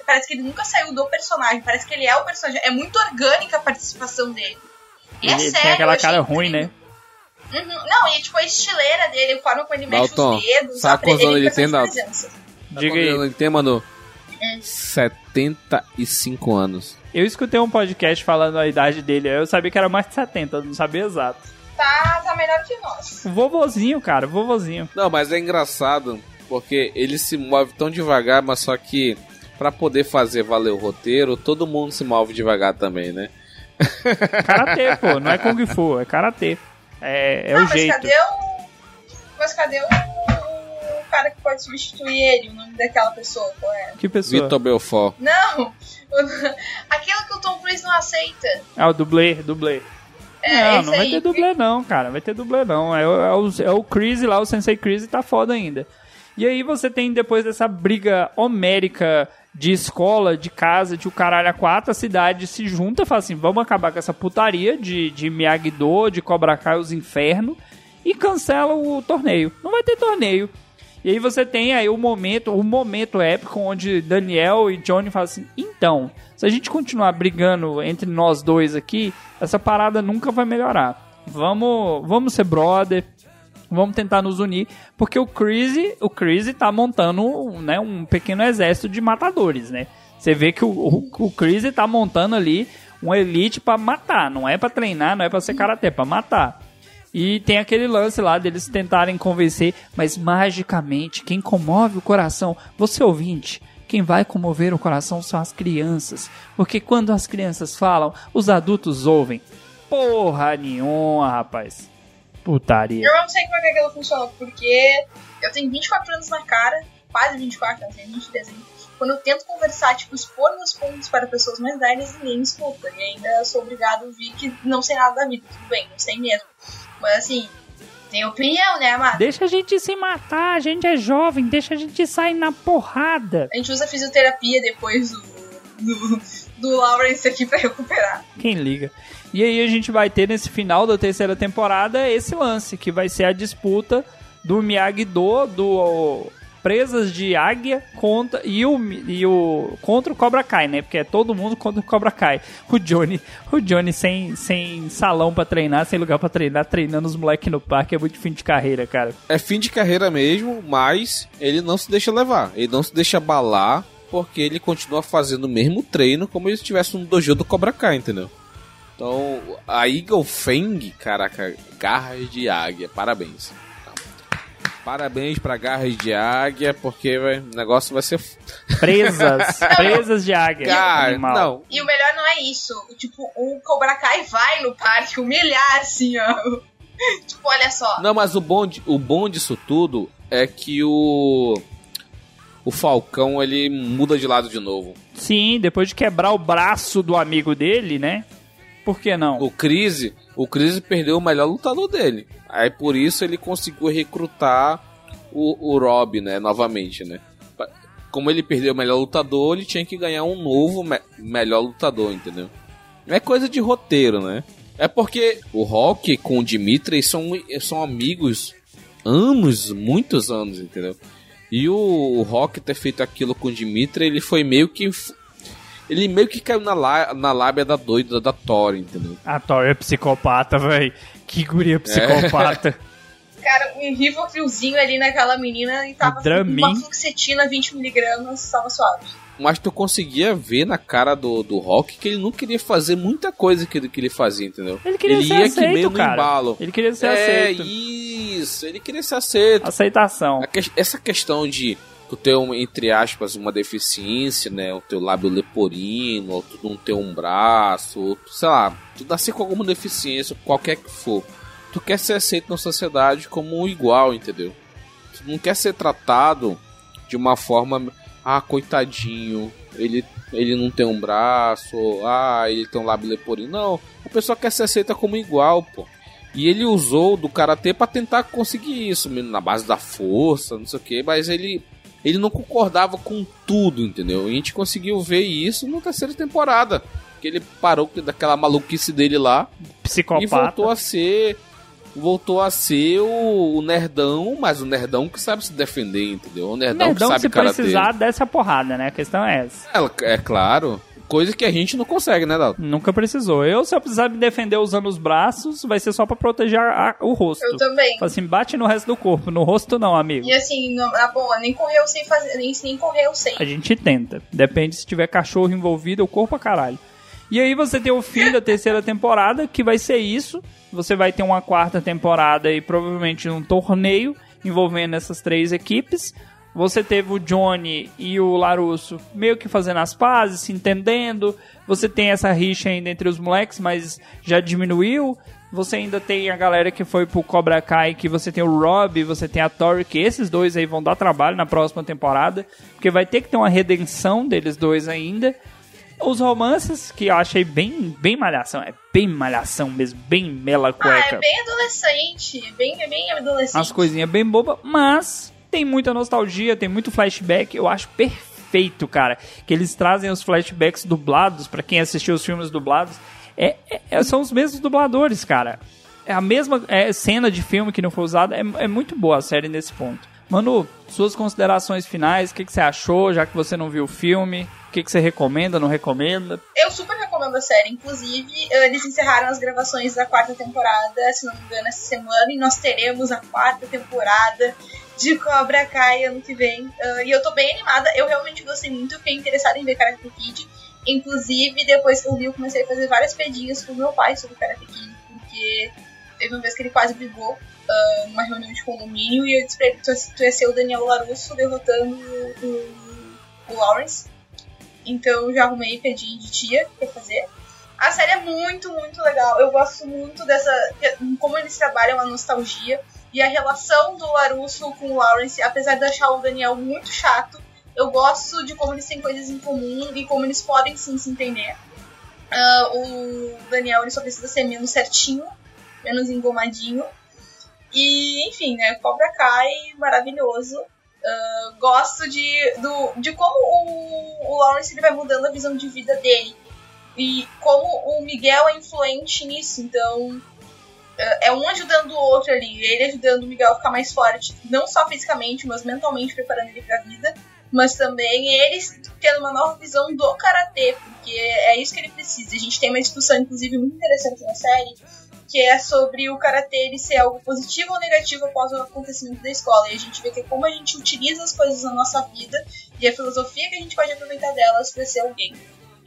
parece que ele nunca saiu do personagem. Parece que ele é o personagem. É muito orgânica a participação dele. E é Ele sério, tem aquela cara ruim, incrível. né? Uhum. Não, e tipo, a estileira dele, a forma como ele mexe Dalton, os dedos, sabe a quantos anos ele tem, Dalton? presença. Diga aí. Ele tem, mano? 75 anos. Eu escutei um podcast falando a idade dele, eu sabia que era mais de 70, eu não sabia exato. Tá, tá melhor que nós. Vovozinho, cara, vovozinho. Não, mas é engraçado porque ele se move tão devagar, mas só que pra poder fazer valer o roteiro, todo mundo se move devagar também, né? (laughs) Karatê, pô, não é Kung Fu, é Karatê. É, é ah, o mas jeito. cadê o. Mas cadê o cara que pode substituir ele? O nome daquela pessoa, qual é? Que pessoa? Vitor Belfort. Não! (laughs) Aquilo que o Tom Cruise não aceita. Ah, o dublê, dublê. É, não, não vai aí. ter dublê não, cara. Vai ter dublê não. É, o- é, o, é o Chris lá, o Sensei Chris tá foda ainda. E aí você tem, depois dessa briga homérica de escola, de casa, de o caralho a quatro, a cidade se junta e fala assim, vamos acabar com essa putaria de, de Miyagi-Do, de Cobra Kai, os infernos, e cancela o torneio. Não vai ter torneio. E aí você tem aí o momento, o momento épico onde Daniel e Johnny falam assim: então, se a gente continuar brigando entre nós dois aqui, essa parada nunca vai melhorar. Vamos, vamos ser brother. vamos tentar nos unir, porque o Chris, o Chris tá montando né, um pequeno exército de matadores, né? Você vê que o, o, o Chris tá montando ali uma elite para matar, não é para treinar, não é para ser karatê, é para matar. E tem aquele lance lá deles tentarem convencer, mas magicamente quem comove o coração, você ouvinte, quem vai comover o coração são as crianças, porque quando as crianças falam, os adultos ouvem. Porra nenhuma, rapaz. Putaria. Eu não sei como é que aquilo funciona, porque eu tenho 24 anos na cara, quase 24, não tenho 23 ainda. Quando eu tento conversar, tipo, expor meus pontos para pessoas mais velhas, ninguém me escuta. E ainda sou obrigado a ouvir que não sei nada da vida. Tudo bem, não sei mesmo. Mas assim, tem opinião, né, amado? Deixa a gente se matar, a gente é jovem, deixa a gente sair na porrada. A gente usa fisioterapia depois do, do, do Lawrence aqui pra recuperar. Quem liga? E aí a gente vai ter nesse final da terceira temporada esse lance, que vai ser a disputa do Miyagi-Do, do presas de águia contra e o, e o contra o Cobra Kai, né? Porque é todo mundo contra o Cobra Kai. O Johnny, o Johnny sem, sem salão para treinar, sem lugar para treinar, treinando os moleques no parque é muito fim de carreira, cara. É fim de carreira mesmo, mas ele não se deixa levar, ele não se deixa abalar, porque ele continua fazendo o mesmo treino como se estivesse no dojo do Cobra Kai, entendeu? Então, a Eagle Fang, caraca, garras de águia, parabéns. Parabéns pra garras de águia, porque o negócio vai ser. Presas! (laughs) presas de águia. Cara, não. E o melhor não é isso. Tipo, o Cobra Kai vai no parque humilhar, assim, ó. (laughs) tipo, olha só. Não, mas o bom, de, o bom disso tudo é que o. O Falcão ele muda de lado de novo. Sim, depois de quebrar o braço do amigo dele, né? Por que não? O Crise, o Crise perdeu o melhor lutador dele. Aí por isso ele conseguiu recrutar o, o Rob, né, novamente, né? Como ele perdeu o melhor lutador, ele tinha que ganhar um novo me melhor lutador, entendeu? É coisa de roteiro, né? É porque o Rock com o Dimitri são, são amigos anos, muitos anos, entendeu? E o, o Rock ter feito aquilo com o Dimitri, ele foi meio que ele meio que caiu na, lá, na lábia da doida da Thor, entendeu? A Thor é psicopata, velho. Que guria psicopata. É. (laughs) Cara, um Rivofrilzinho ali naquela menina e tava com uma fluxetina 20mg, tava suave. Mas tu conseguia ver na cara do, do Rock que ele não queria fazer muita coisa que, que ele fazia, entendeu? Ele queria ele ser ia aceito, que meio cara. no embalo. Ele queria ser é, aceito. isso. Ele queria ser aceito. Aceitação. Que, essa questão de tu ter, um, entre aspas, uma deficiência, né? O teu lábio leporino, ou tu não ter um braço, ou tu, sei lá, tu nascer com alguma deficiência, qualquer que for. Tu quer ser aceito na sociedade como um igual, entendeu? Tu não quer ser tratado de uma forma, ah, coitadinho, ele, ele não tem um braço, ah, ele tem um lábio leporino. Não, a pessoa quer ser aceita como igual, pô. E ele usou do karatê para tentar conseguir isso, na base da força, não sei o que, mas ele ele não concordava com tudo, entendeu? E a gente conseguiu ver isso na terceira temporada. Que ele parou daquela maluquice dele lá. Psicopata. E voltou a ser. Voltou a ser o, o nerdão, mas o nerdão que sabe se defender, entendeu? O nerdão, Nerdão, que sabe se karatê. precisar, dessa porrada, né? A questão é essa. É, é claro. Coisa que a gente não consegue, né, Dalton? Nunca precisou. Eu, se eu precisar me defender usando os braços, vai ser só pra proteger a- o rosto. Eu também. Fala Assim, bate no resto do corpo. No rosto não, amigo. E assim, não- na boa, nem correr eu sei fazer, nem, nem correr eu sei. A gente tenta. Depende se tiver cachorro envolvido, o corpo a caralho. E aí você tem o fim da terceira temporada, que vai ser isso. Você vai ter uma quarta temporada e provavelmente um torneio envolvendo essas três equipes. Você teve o Johnny e o Larusso meio que fazendo as pazes, se entendendo. Você tem essa rixa ainda entre os moleques, mas já diminuiu. Você ainda tem a galera que foi pro Cobra Kai, que você tem o Rob, você tem a Tori, que esses dois aí vão dar trabalho na próxima temporada, porque vai ter que ter uma redenção deles dois ainda. Os romances, que eu achei bem, bem malhação, é bem malhação mesmo, bem mela Ah, cueca. é bem adolescente, bem, bem adolescente. As coisinhas bem bobas, mas tem muita nostalgia, tem muito flashback. Eu acho perfeito, cara, que eles trazem os flashbacks dublados, pra quem assistiu os filmes dublados. É, é- são os mesmos dubladores, cara. É a mesma é, cena de filme que não foi usada. É, é muito boa a série nesse ponto. Manu, suas considerações finais, o que, que você achou, já que você não viu o filme? O que, que você recomenda, não recomenda? Eu super recomendo a série. Inclusive, eles encerraram as gravações da quarta temporada, se não me engano, essa semana, e nós teremos a quarta temporada de Cobra Kai ano que vem. Uh, e eu tô bem animada. Eu realmente gostei muito, fiquei interessada em ver Karate Kid. Inclusive, depois que eu vi, eu comecei a fazer várias pedinhas com meu pai sobre Karate Kid, porque teve uma vez que ele quase brigou uh, numa reunião de condomínio e eu disse pra ele: tu, tu ia ser o Daniel Larusso derrotando o, o Lawrence. Então já arrumei pedinho de tia pra fazer. A série é muito, muito legal. Eu gosto muito dessa. como eles trabalham a nostalgia e a relação do Larusso com o Lawrence, apesar de achar o Daniel muito chato, eu gosto de como eles têm coisas em comum e como eles podem sim se entender. Uh, o Daniel ele só precisa ser menos certinho, menos engomadinho. E, enfim, né? Cobra Kai, maravilhoso. Uh, gosto de, do, de como o, o Lawrence ele vai mudando a visão de vida dele. E como o Miguel é influente nisso. Então, uh, é um ajudando o outro ali. Ele ajudando o Miguel a ficar mais forte, não só fisicamente, mas mentalmente preparando ele pra vida. Mas também eles tendo uma nova visão do karatê, porque é isso que ele precisa. A gente tem uma discussão, inclusive, muito interessante na série que é sobre o karatê ele ser algo positivo ou negativo após o acontecimento da escola. E a gente vê que é como a gente utiliza as coisas na nossa vida e a filosofia que a gente pode aproveitar delas para ser alguém.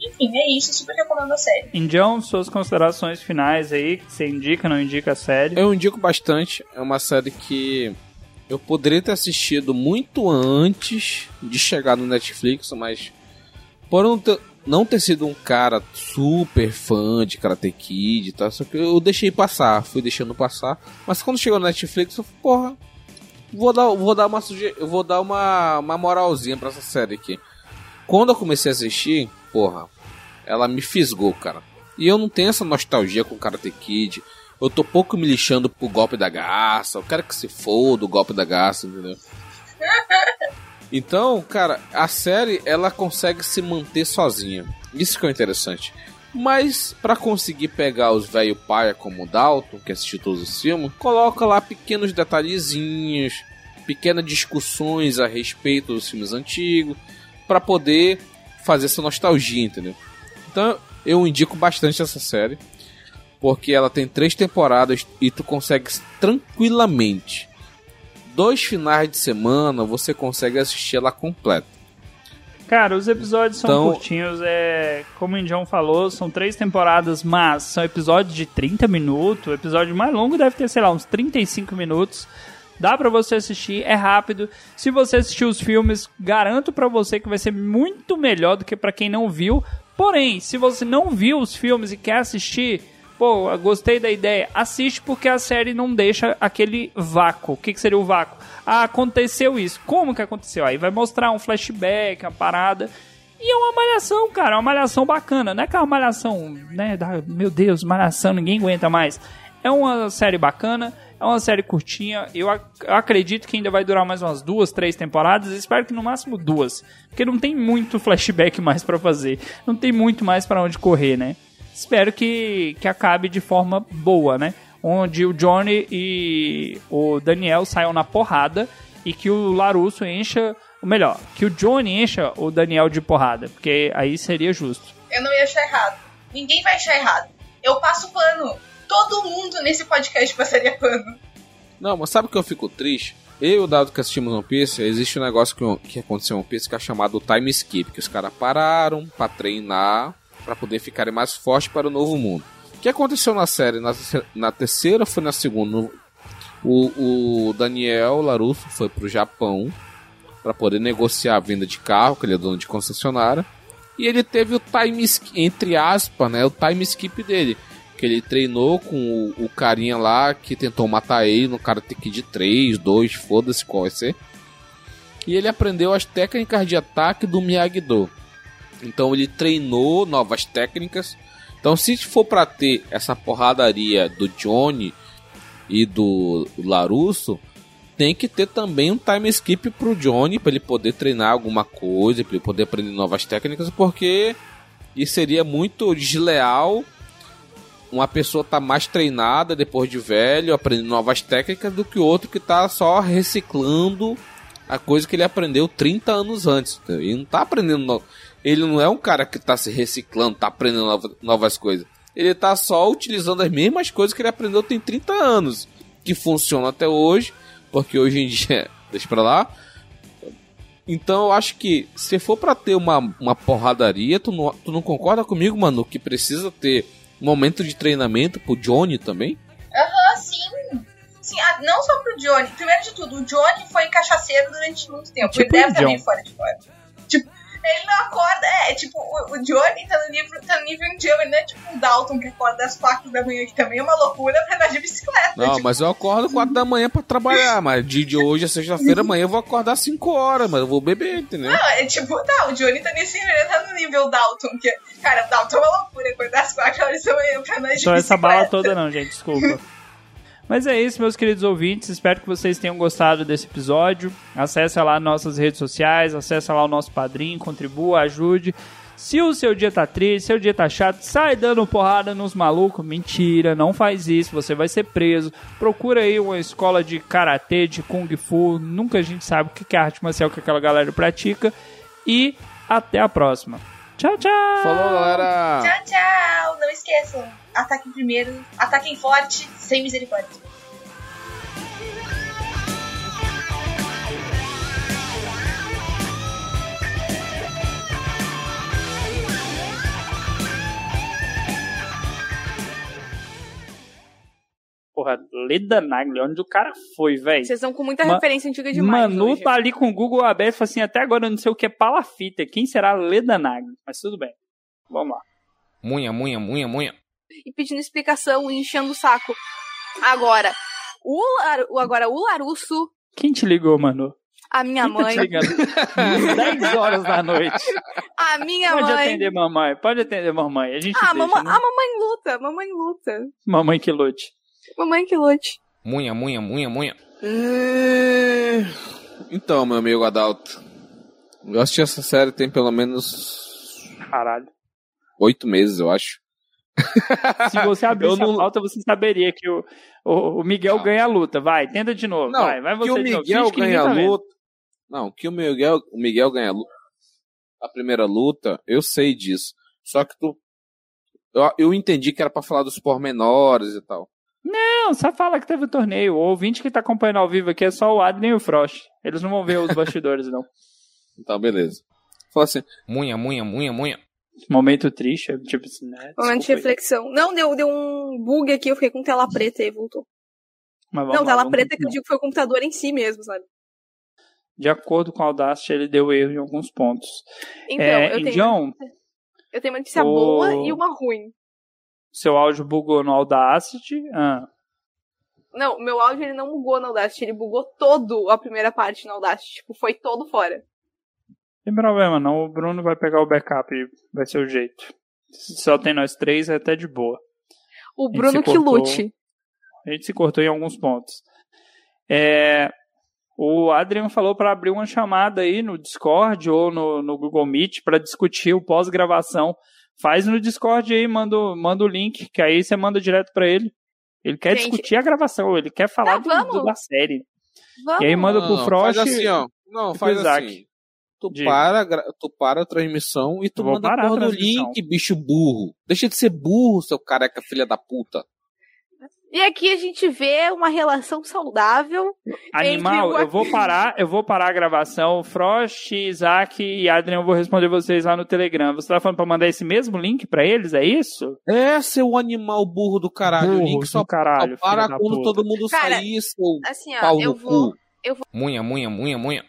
Enfim, é isso, super recomendo a série. Indião, suas considerações finais aí, que você indica, não indica a série? Eu indico bastante, é uma série que eu poderia ter assistido muito antes de chegar no Netflix, mas por não ter, não ter sido um cara super fã de Karate Kid tal, só que eu deixei passar, fui deixando passar. Mas quando chegou no Netflix, eu falei, porra, vou dar, vou dar uma eu vou dar uma, uma moralzinha pra essa série aqui. Quando eu comecei a assistir, porra, ela me fisgou, cara. E eu não tenho essa nostalgia com Karate Kid. Eu tô pouco me lixando pro golpe da garça. Eu quero que se foda o golpe da garça, entendeu? (laughs) Então, cara, a série ela consegue se manter sozinha. Isso que é interessante. Mas para conseguir pegar os velho paia como o Dalton, que assistiu todos os filmes, coloca lá pequenos detalhezinhos, pequenas discussões a respeito dos filmes antigos, para poder fazer essa nostalgia, entendeu? Então eu indico bastante essa série, porque ela tem três temporadas e tu consegue tranquilamente dois finais de semana você consegue assistir ela completa. Cara, os episódios são então, curtinhos, é, como o Indião falou, são três temporadas, mas são episódios de 30 minutos. O episódio mais longo deve ter, sei lá, uns 35 minutos. Dá para você assistir, é rápido. Se você assistir os filmes, garanto para você que vai ser muito melhor do que para quem não viu. Porém, se você não viu os filmes e quer assistir, pô, gostei da ideia, assiste porque a série não deixa aquele vácuo. O que, que seria o vácuo? Ah, aconteceu isso. Como que aconteceu? Aí vai mostrar um flashback, uma parada. E é uma malhação, cara, é uma malhação bacana. Não é aquela malhação, né? Da, meu Deus, malhação, ninguém aguenta mais. É uma série bacana, é uma série curtinha. Eu, ac eu acredito que ainda vai durar mais umas duas, três temporadas. Espero que no máximo duas. Porque não tem muito flashback mais para fazer. Não tem muito mais para onde correr, né? Espero que, que acabe de forma boa, né? Onde o Johnny e o Daniel saiam na porrada e que o Larusso encha. Ou melhor, que o Johnny encha o Daniel de porrada, porque aí seria justo. Eu não ia achar errado. Ninguém vai achar errado. Eu passo pano. Todo mundo nesse podcast passaria pano. Não, mas sabe o que eu fico triste? Eu e o Dado que assistimos One Piece, existe um negócio que, que aconteceu em One Piece que é chamado time skip, que os caras pararam para treinar para poder ficarem mais fortes para o novo mundo. O que aconteceu na série? Na, na terceira foi na segunda. O, o Daniel Larusso foi para o Japão para poder negociar a venda de carro, que ele é dono de concessionária. E ele teve o time, entre aspas, né, o time skip dele. Que ele treinou com o, o carinha lá que tentou matar ele no Karate Kid 3, 2, foda-se qual vai ser. E ele aprendeu as técnicas de ataque do Miyagi-Do. Então ele treinou novas técnicas. Então se for para ter essa porradaria do Johnny e do Larusso, tem que ter também um time skip pro Johnny para ele poder treinar alguma coisa, para ele poder aprender novas técnicas, porque isso seria muito desleal uma pessoa tá mais treinada depois de velho, aprendendo novas técnicas do que outro que tá só reciclando a coisa que ele aprendeu 30 anos antes. E não tá aprendendo ele não é um cara que tá se reciclando, tá aprendendo nova- novas coisas. Ele tá só utilizando as mesmas coisas que ele aprendeu tem 30 anos. Que funcionam até hoje, porque hoje em dia, (laughs) deixa pra lá. Então eu acho que se for pra ter uma, uma porradaria, tu não, tu não concorda comigo, mano, que precisa ter um momento de treinamento pro Johnny também? Aham, sim. Sim, ah, não só pro Johnny. Primeiro de tudo, o Johnny foi cachaceiro durante muito tempo. Tipo ele deve meio fora de fora. O, o Johnny tá no nível, tá no nível indiano. Ele não é tipo o Dalton que acorda às quatro da manhã, que também é uma loucura pra andar de bicicleta. Não, tipo, mas eu acordo 4 da manhã pra trabalhar, mas de, de hoje a sexta-feira, amanhã eu vou acordar 5 horas, mas eu vou beber, entendeu? Não, é tipo, tá, o Johnny tá nesse nível, ele tá no nível Dalton, que, cara, Dalton é uma loucura, acordar às quatro horas da manhã pra andar de Só essa bicicleta. bala toda não, gente, desculpa. (laughs) Mas é isso, meus queridos ouvintes. Espero que vocês tenham gostado desse episódio. Acesse lá nossas redes sociais, acesse lá o nosso padrinho, contribua, ajude. Se o seu dia tá triste, seu dia tá chato, sai dando porrada nos malucos. Mentira, não faz isso, você vai ser preso. Procura aí uma escola de karatê, de kung fu. Nunca a gente sabe o que que é arte marcial que aquela galera pratica. E até a próxima. Tchau, tchau! Falou, galera! Tchau, tchau. Não esqueçam, ataquem primeiro, ataquem forte, sem misericórdia. Porra, Leda Nagli, onde o cara foi, velho? Vocês estão com muita Ma- referência antiga demais. Manu hoje. tá ali com o Google aberto, assim, até agora eu não sei o que é palafita. Quem será Leda Nagli? Mas tudo bem. Vamos lá. Munha, munha, munha, munha. E pedindo explicação e enchendo o saco. Agora, o, Lar- agora, o Larusso, Quem te ligou, Manu? a minha Quem tá mãe, ligando? (laughs) 10 horas da noite. a minha Pode mãe. atender mamãe, pode atender mamãe. A gente Ah, deixa, mamãe, né? a mamãe luta, mamãe luta. Mamãe que lute. Mamãe que lute. Munha, munha, munha, munha. Então, meu amigo Adalto. Eu assisti essa série tem pelo menos Caralho. oito meses, eu acho. (laughs) Se você abrisse não- a pauta, você saberia que o, o, o Miguel ganha a luta. Vai, tenta de novo. Não, vai, vai você que o de novo. Miguel ganha tá a luta. Não, que o Miguel, o Miguel ganha a luta. A primeira luta, eu sei disso. Só que tu. Eu, eu entendi que era pra falar dos pormenores e tal. Não, só fala que teve o torneio. O ouvinte que tá acompanhando ao vivo aqui é só o Adrien e o Frost. Eles não vão ver os bastidores, não. Então, (laughs) beleza. Fala assim: munha, munha, munha, munha. Momento triste, é tipo assim, né? Momento de reflexão. Não, deu, deu um bug aqui, eu fiquei com tela preta e voltou. Mas vamos Não, lá, tela vamos preta que eu digo que foi o computador em si mesmo, sabe? De acordo com o Audacity, ele deu erro em alguns pontos. Então, é, eu, tenho, John, eu tenho uma notícia o- boa e uma ruim. Seu áudio bugou no Audacity. Ah, Não, meu áudio ele não bugou no Audacity, ele bugou todo a primeira parte no Audacity. Tipo, foi todo fora. tem problema, não. O Bruno vai pegar o backup e vai ser o jeito. Se só tem nós três, é até de boa. O Bruno que cortou. lute. A gente se cortou em alguns pontos. É, o Adrian falou para abrir uma chamada aí no Discord ou no, no Google Meet para discutir o pós-gravação. Faz no Discord aí, manda, o- manda o link, que aí você manda direto para ele. Ele quer Gente. discutir a gravação, ele quer falar Não, do- vamos. do- da série. Vamos. E aí manda pro Frost. Faz assim, ó. Não, faz Isaac. assim. Tu Diga. para, tu para a transmissão e tu Vou manda a a porra do link, bicho burro. Deixa de ser burro, seu careca filha da puta. E aqui a gente vê uma relação saudável. Animal, Entre o- eu vou parar, eu vou parar a gravação. Frost, Isaac e Adrian, eu vou responder vocês lá no Telegram. Você tá falando pra mandar esse mesmo link pra eles, é isso? É, seu animal burro do caralho. o Burro link só, do caralho, só para quando puta. todo mundo Cara, sair, seu Assim, ó, pau eu no vou. cu. eu vou- Munha, munha, munha, munha.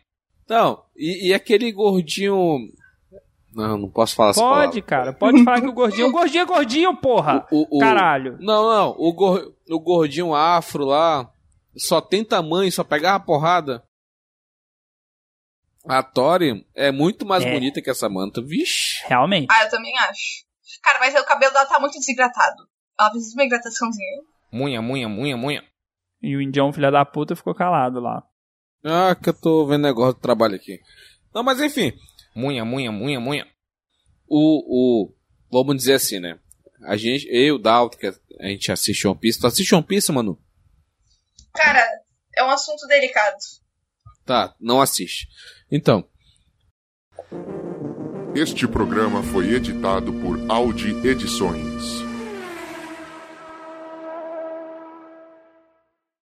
Não, e, e aquele gordinho. Não, não posso falar Pode, cara, pode falar que o gordinho. O (laughs) gordinho é gordinho, porra! O, o- Caralho. Não, não, o, gor- o gordinho afro lá só tem tamanho, só pegava porrada. A Tori é muito mais É. bonita que essa manta. Vixe. Realmente. Ah, eu também acho. Cara, mas o cabelo dela tá muito desidratado. Ela precisa de uma hidrataçãozinha. Munha, munha, munha, munha. E o indião, filha da puta, ficou calado lá. Ah, que eu tô vendo negócio do trabalho aqui. Não, mas enfim. Munha, munha, munha, munha. O, o, vamos dizer assim, né? A gente, eu, Dalton, que a gente assiste One Piece. Tu assiste One Piece, mano? Cara, é um assunto delicado. Tá, não assiste. Então. Este programa foi editado por Audi Edições.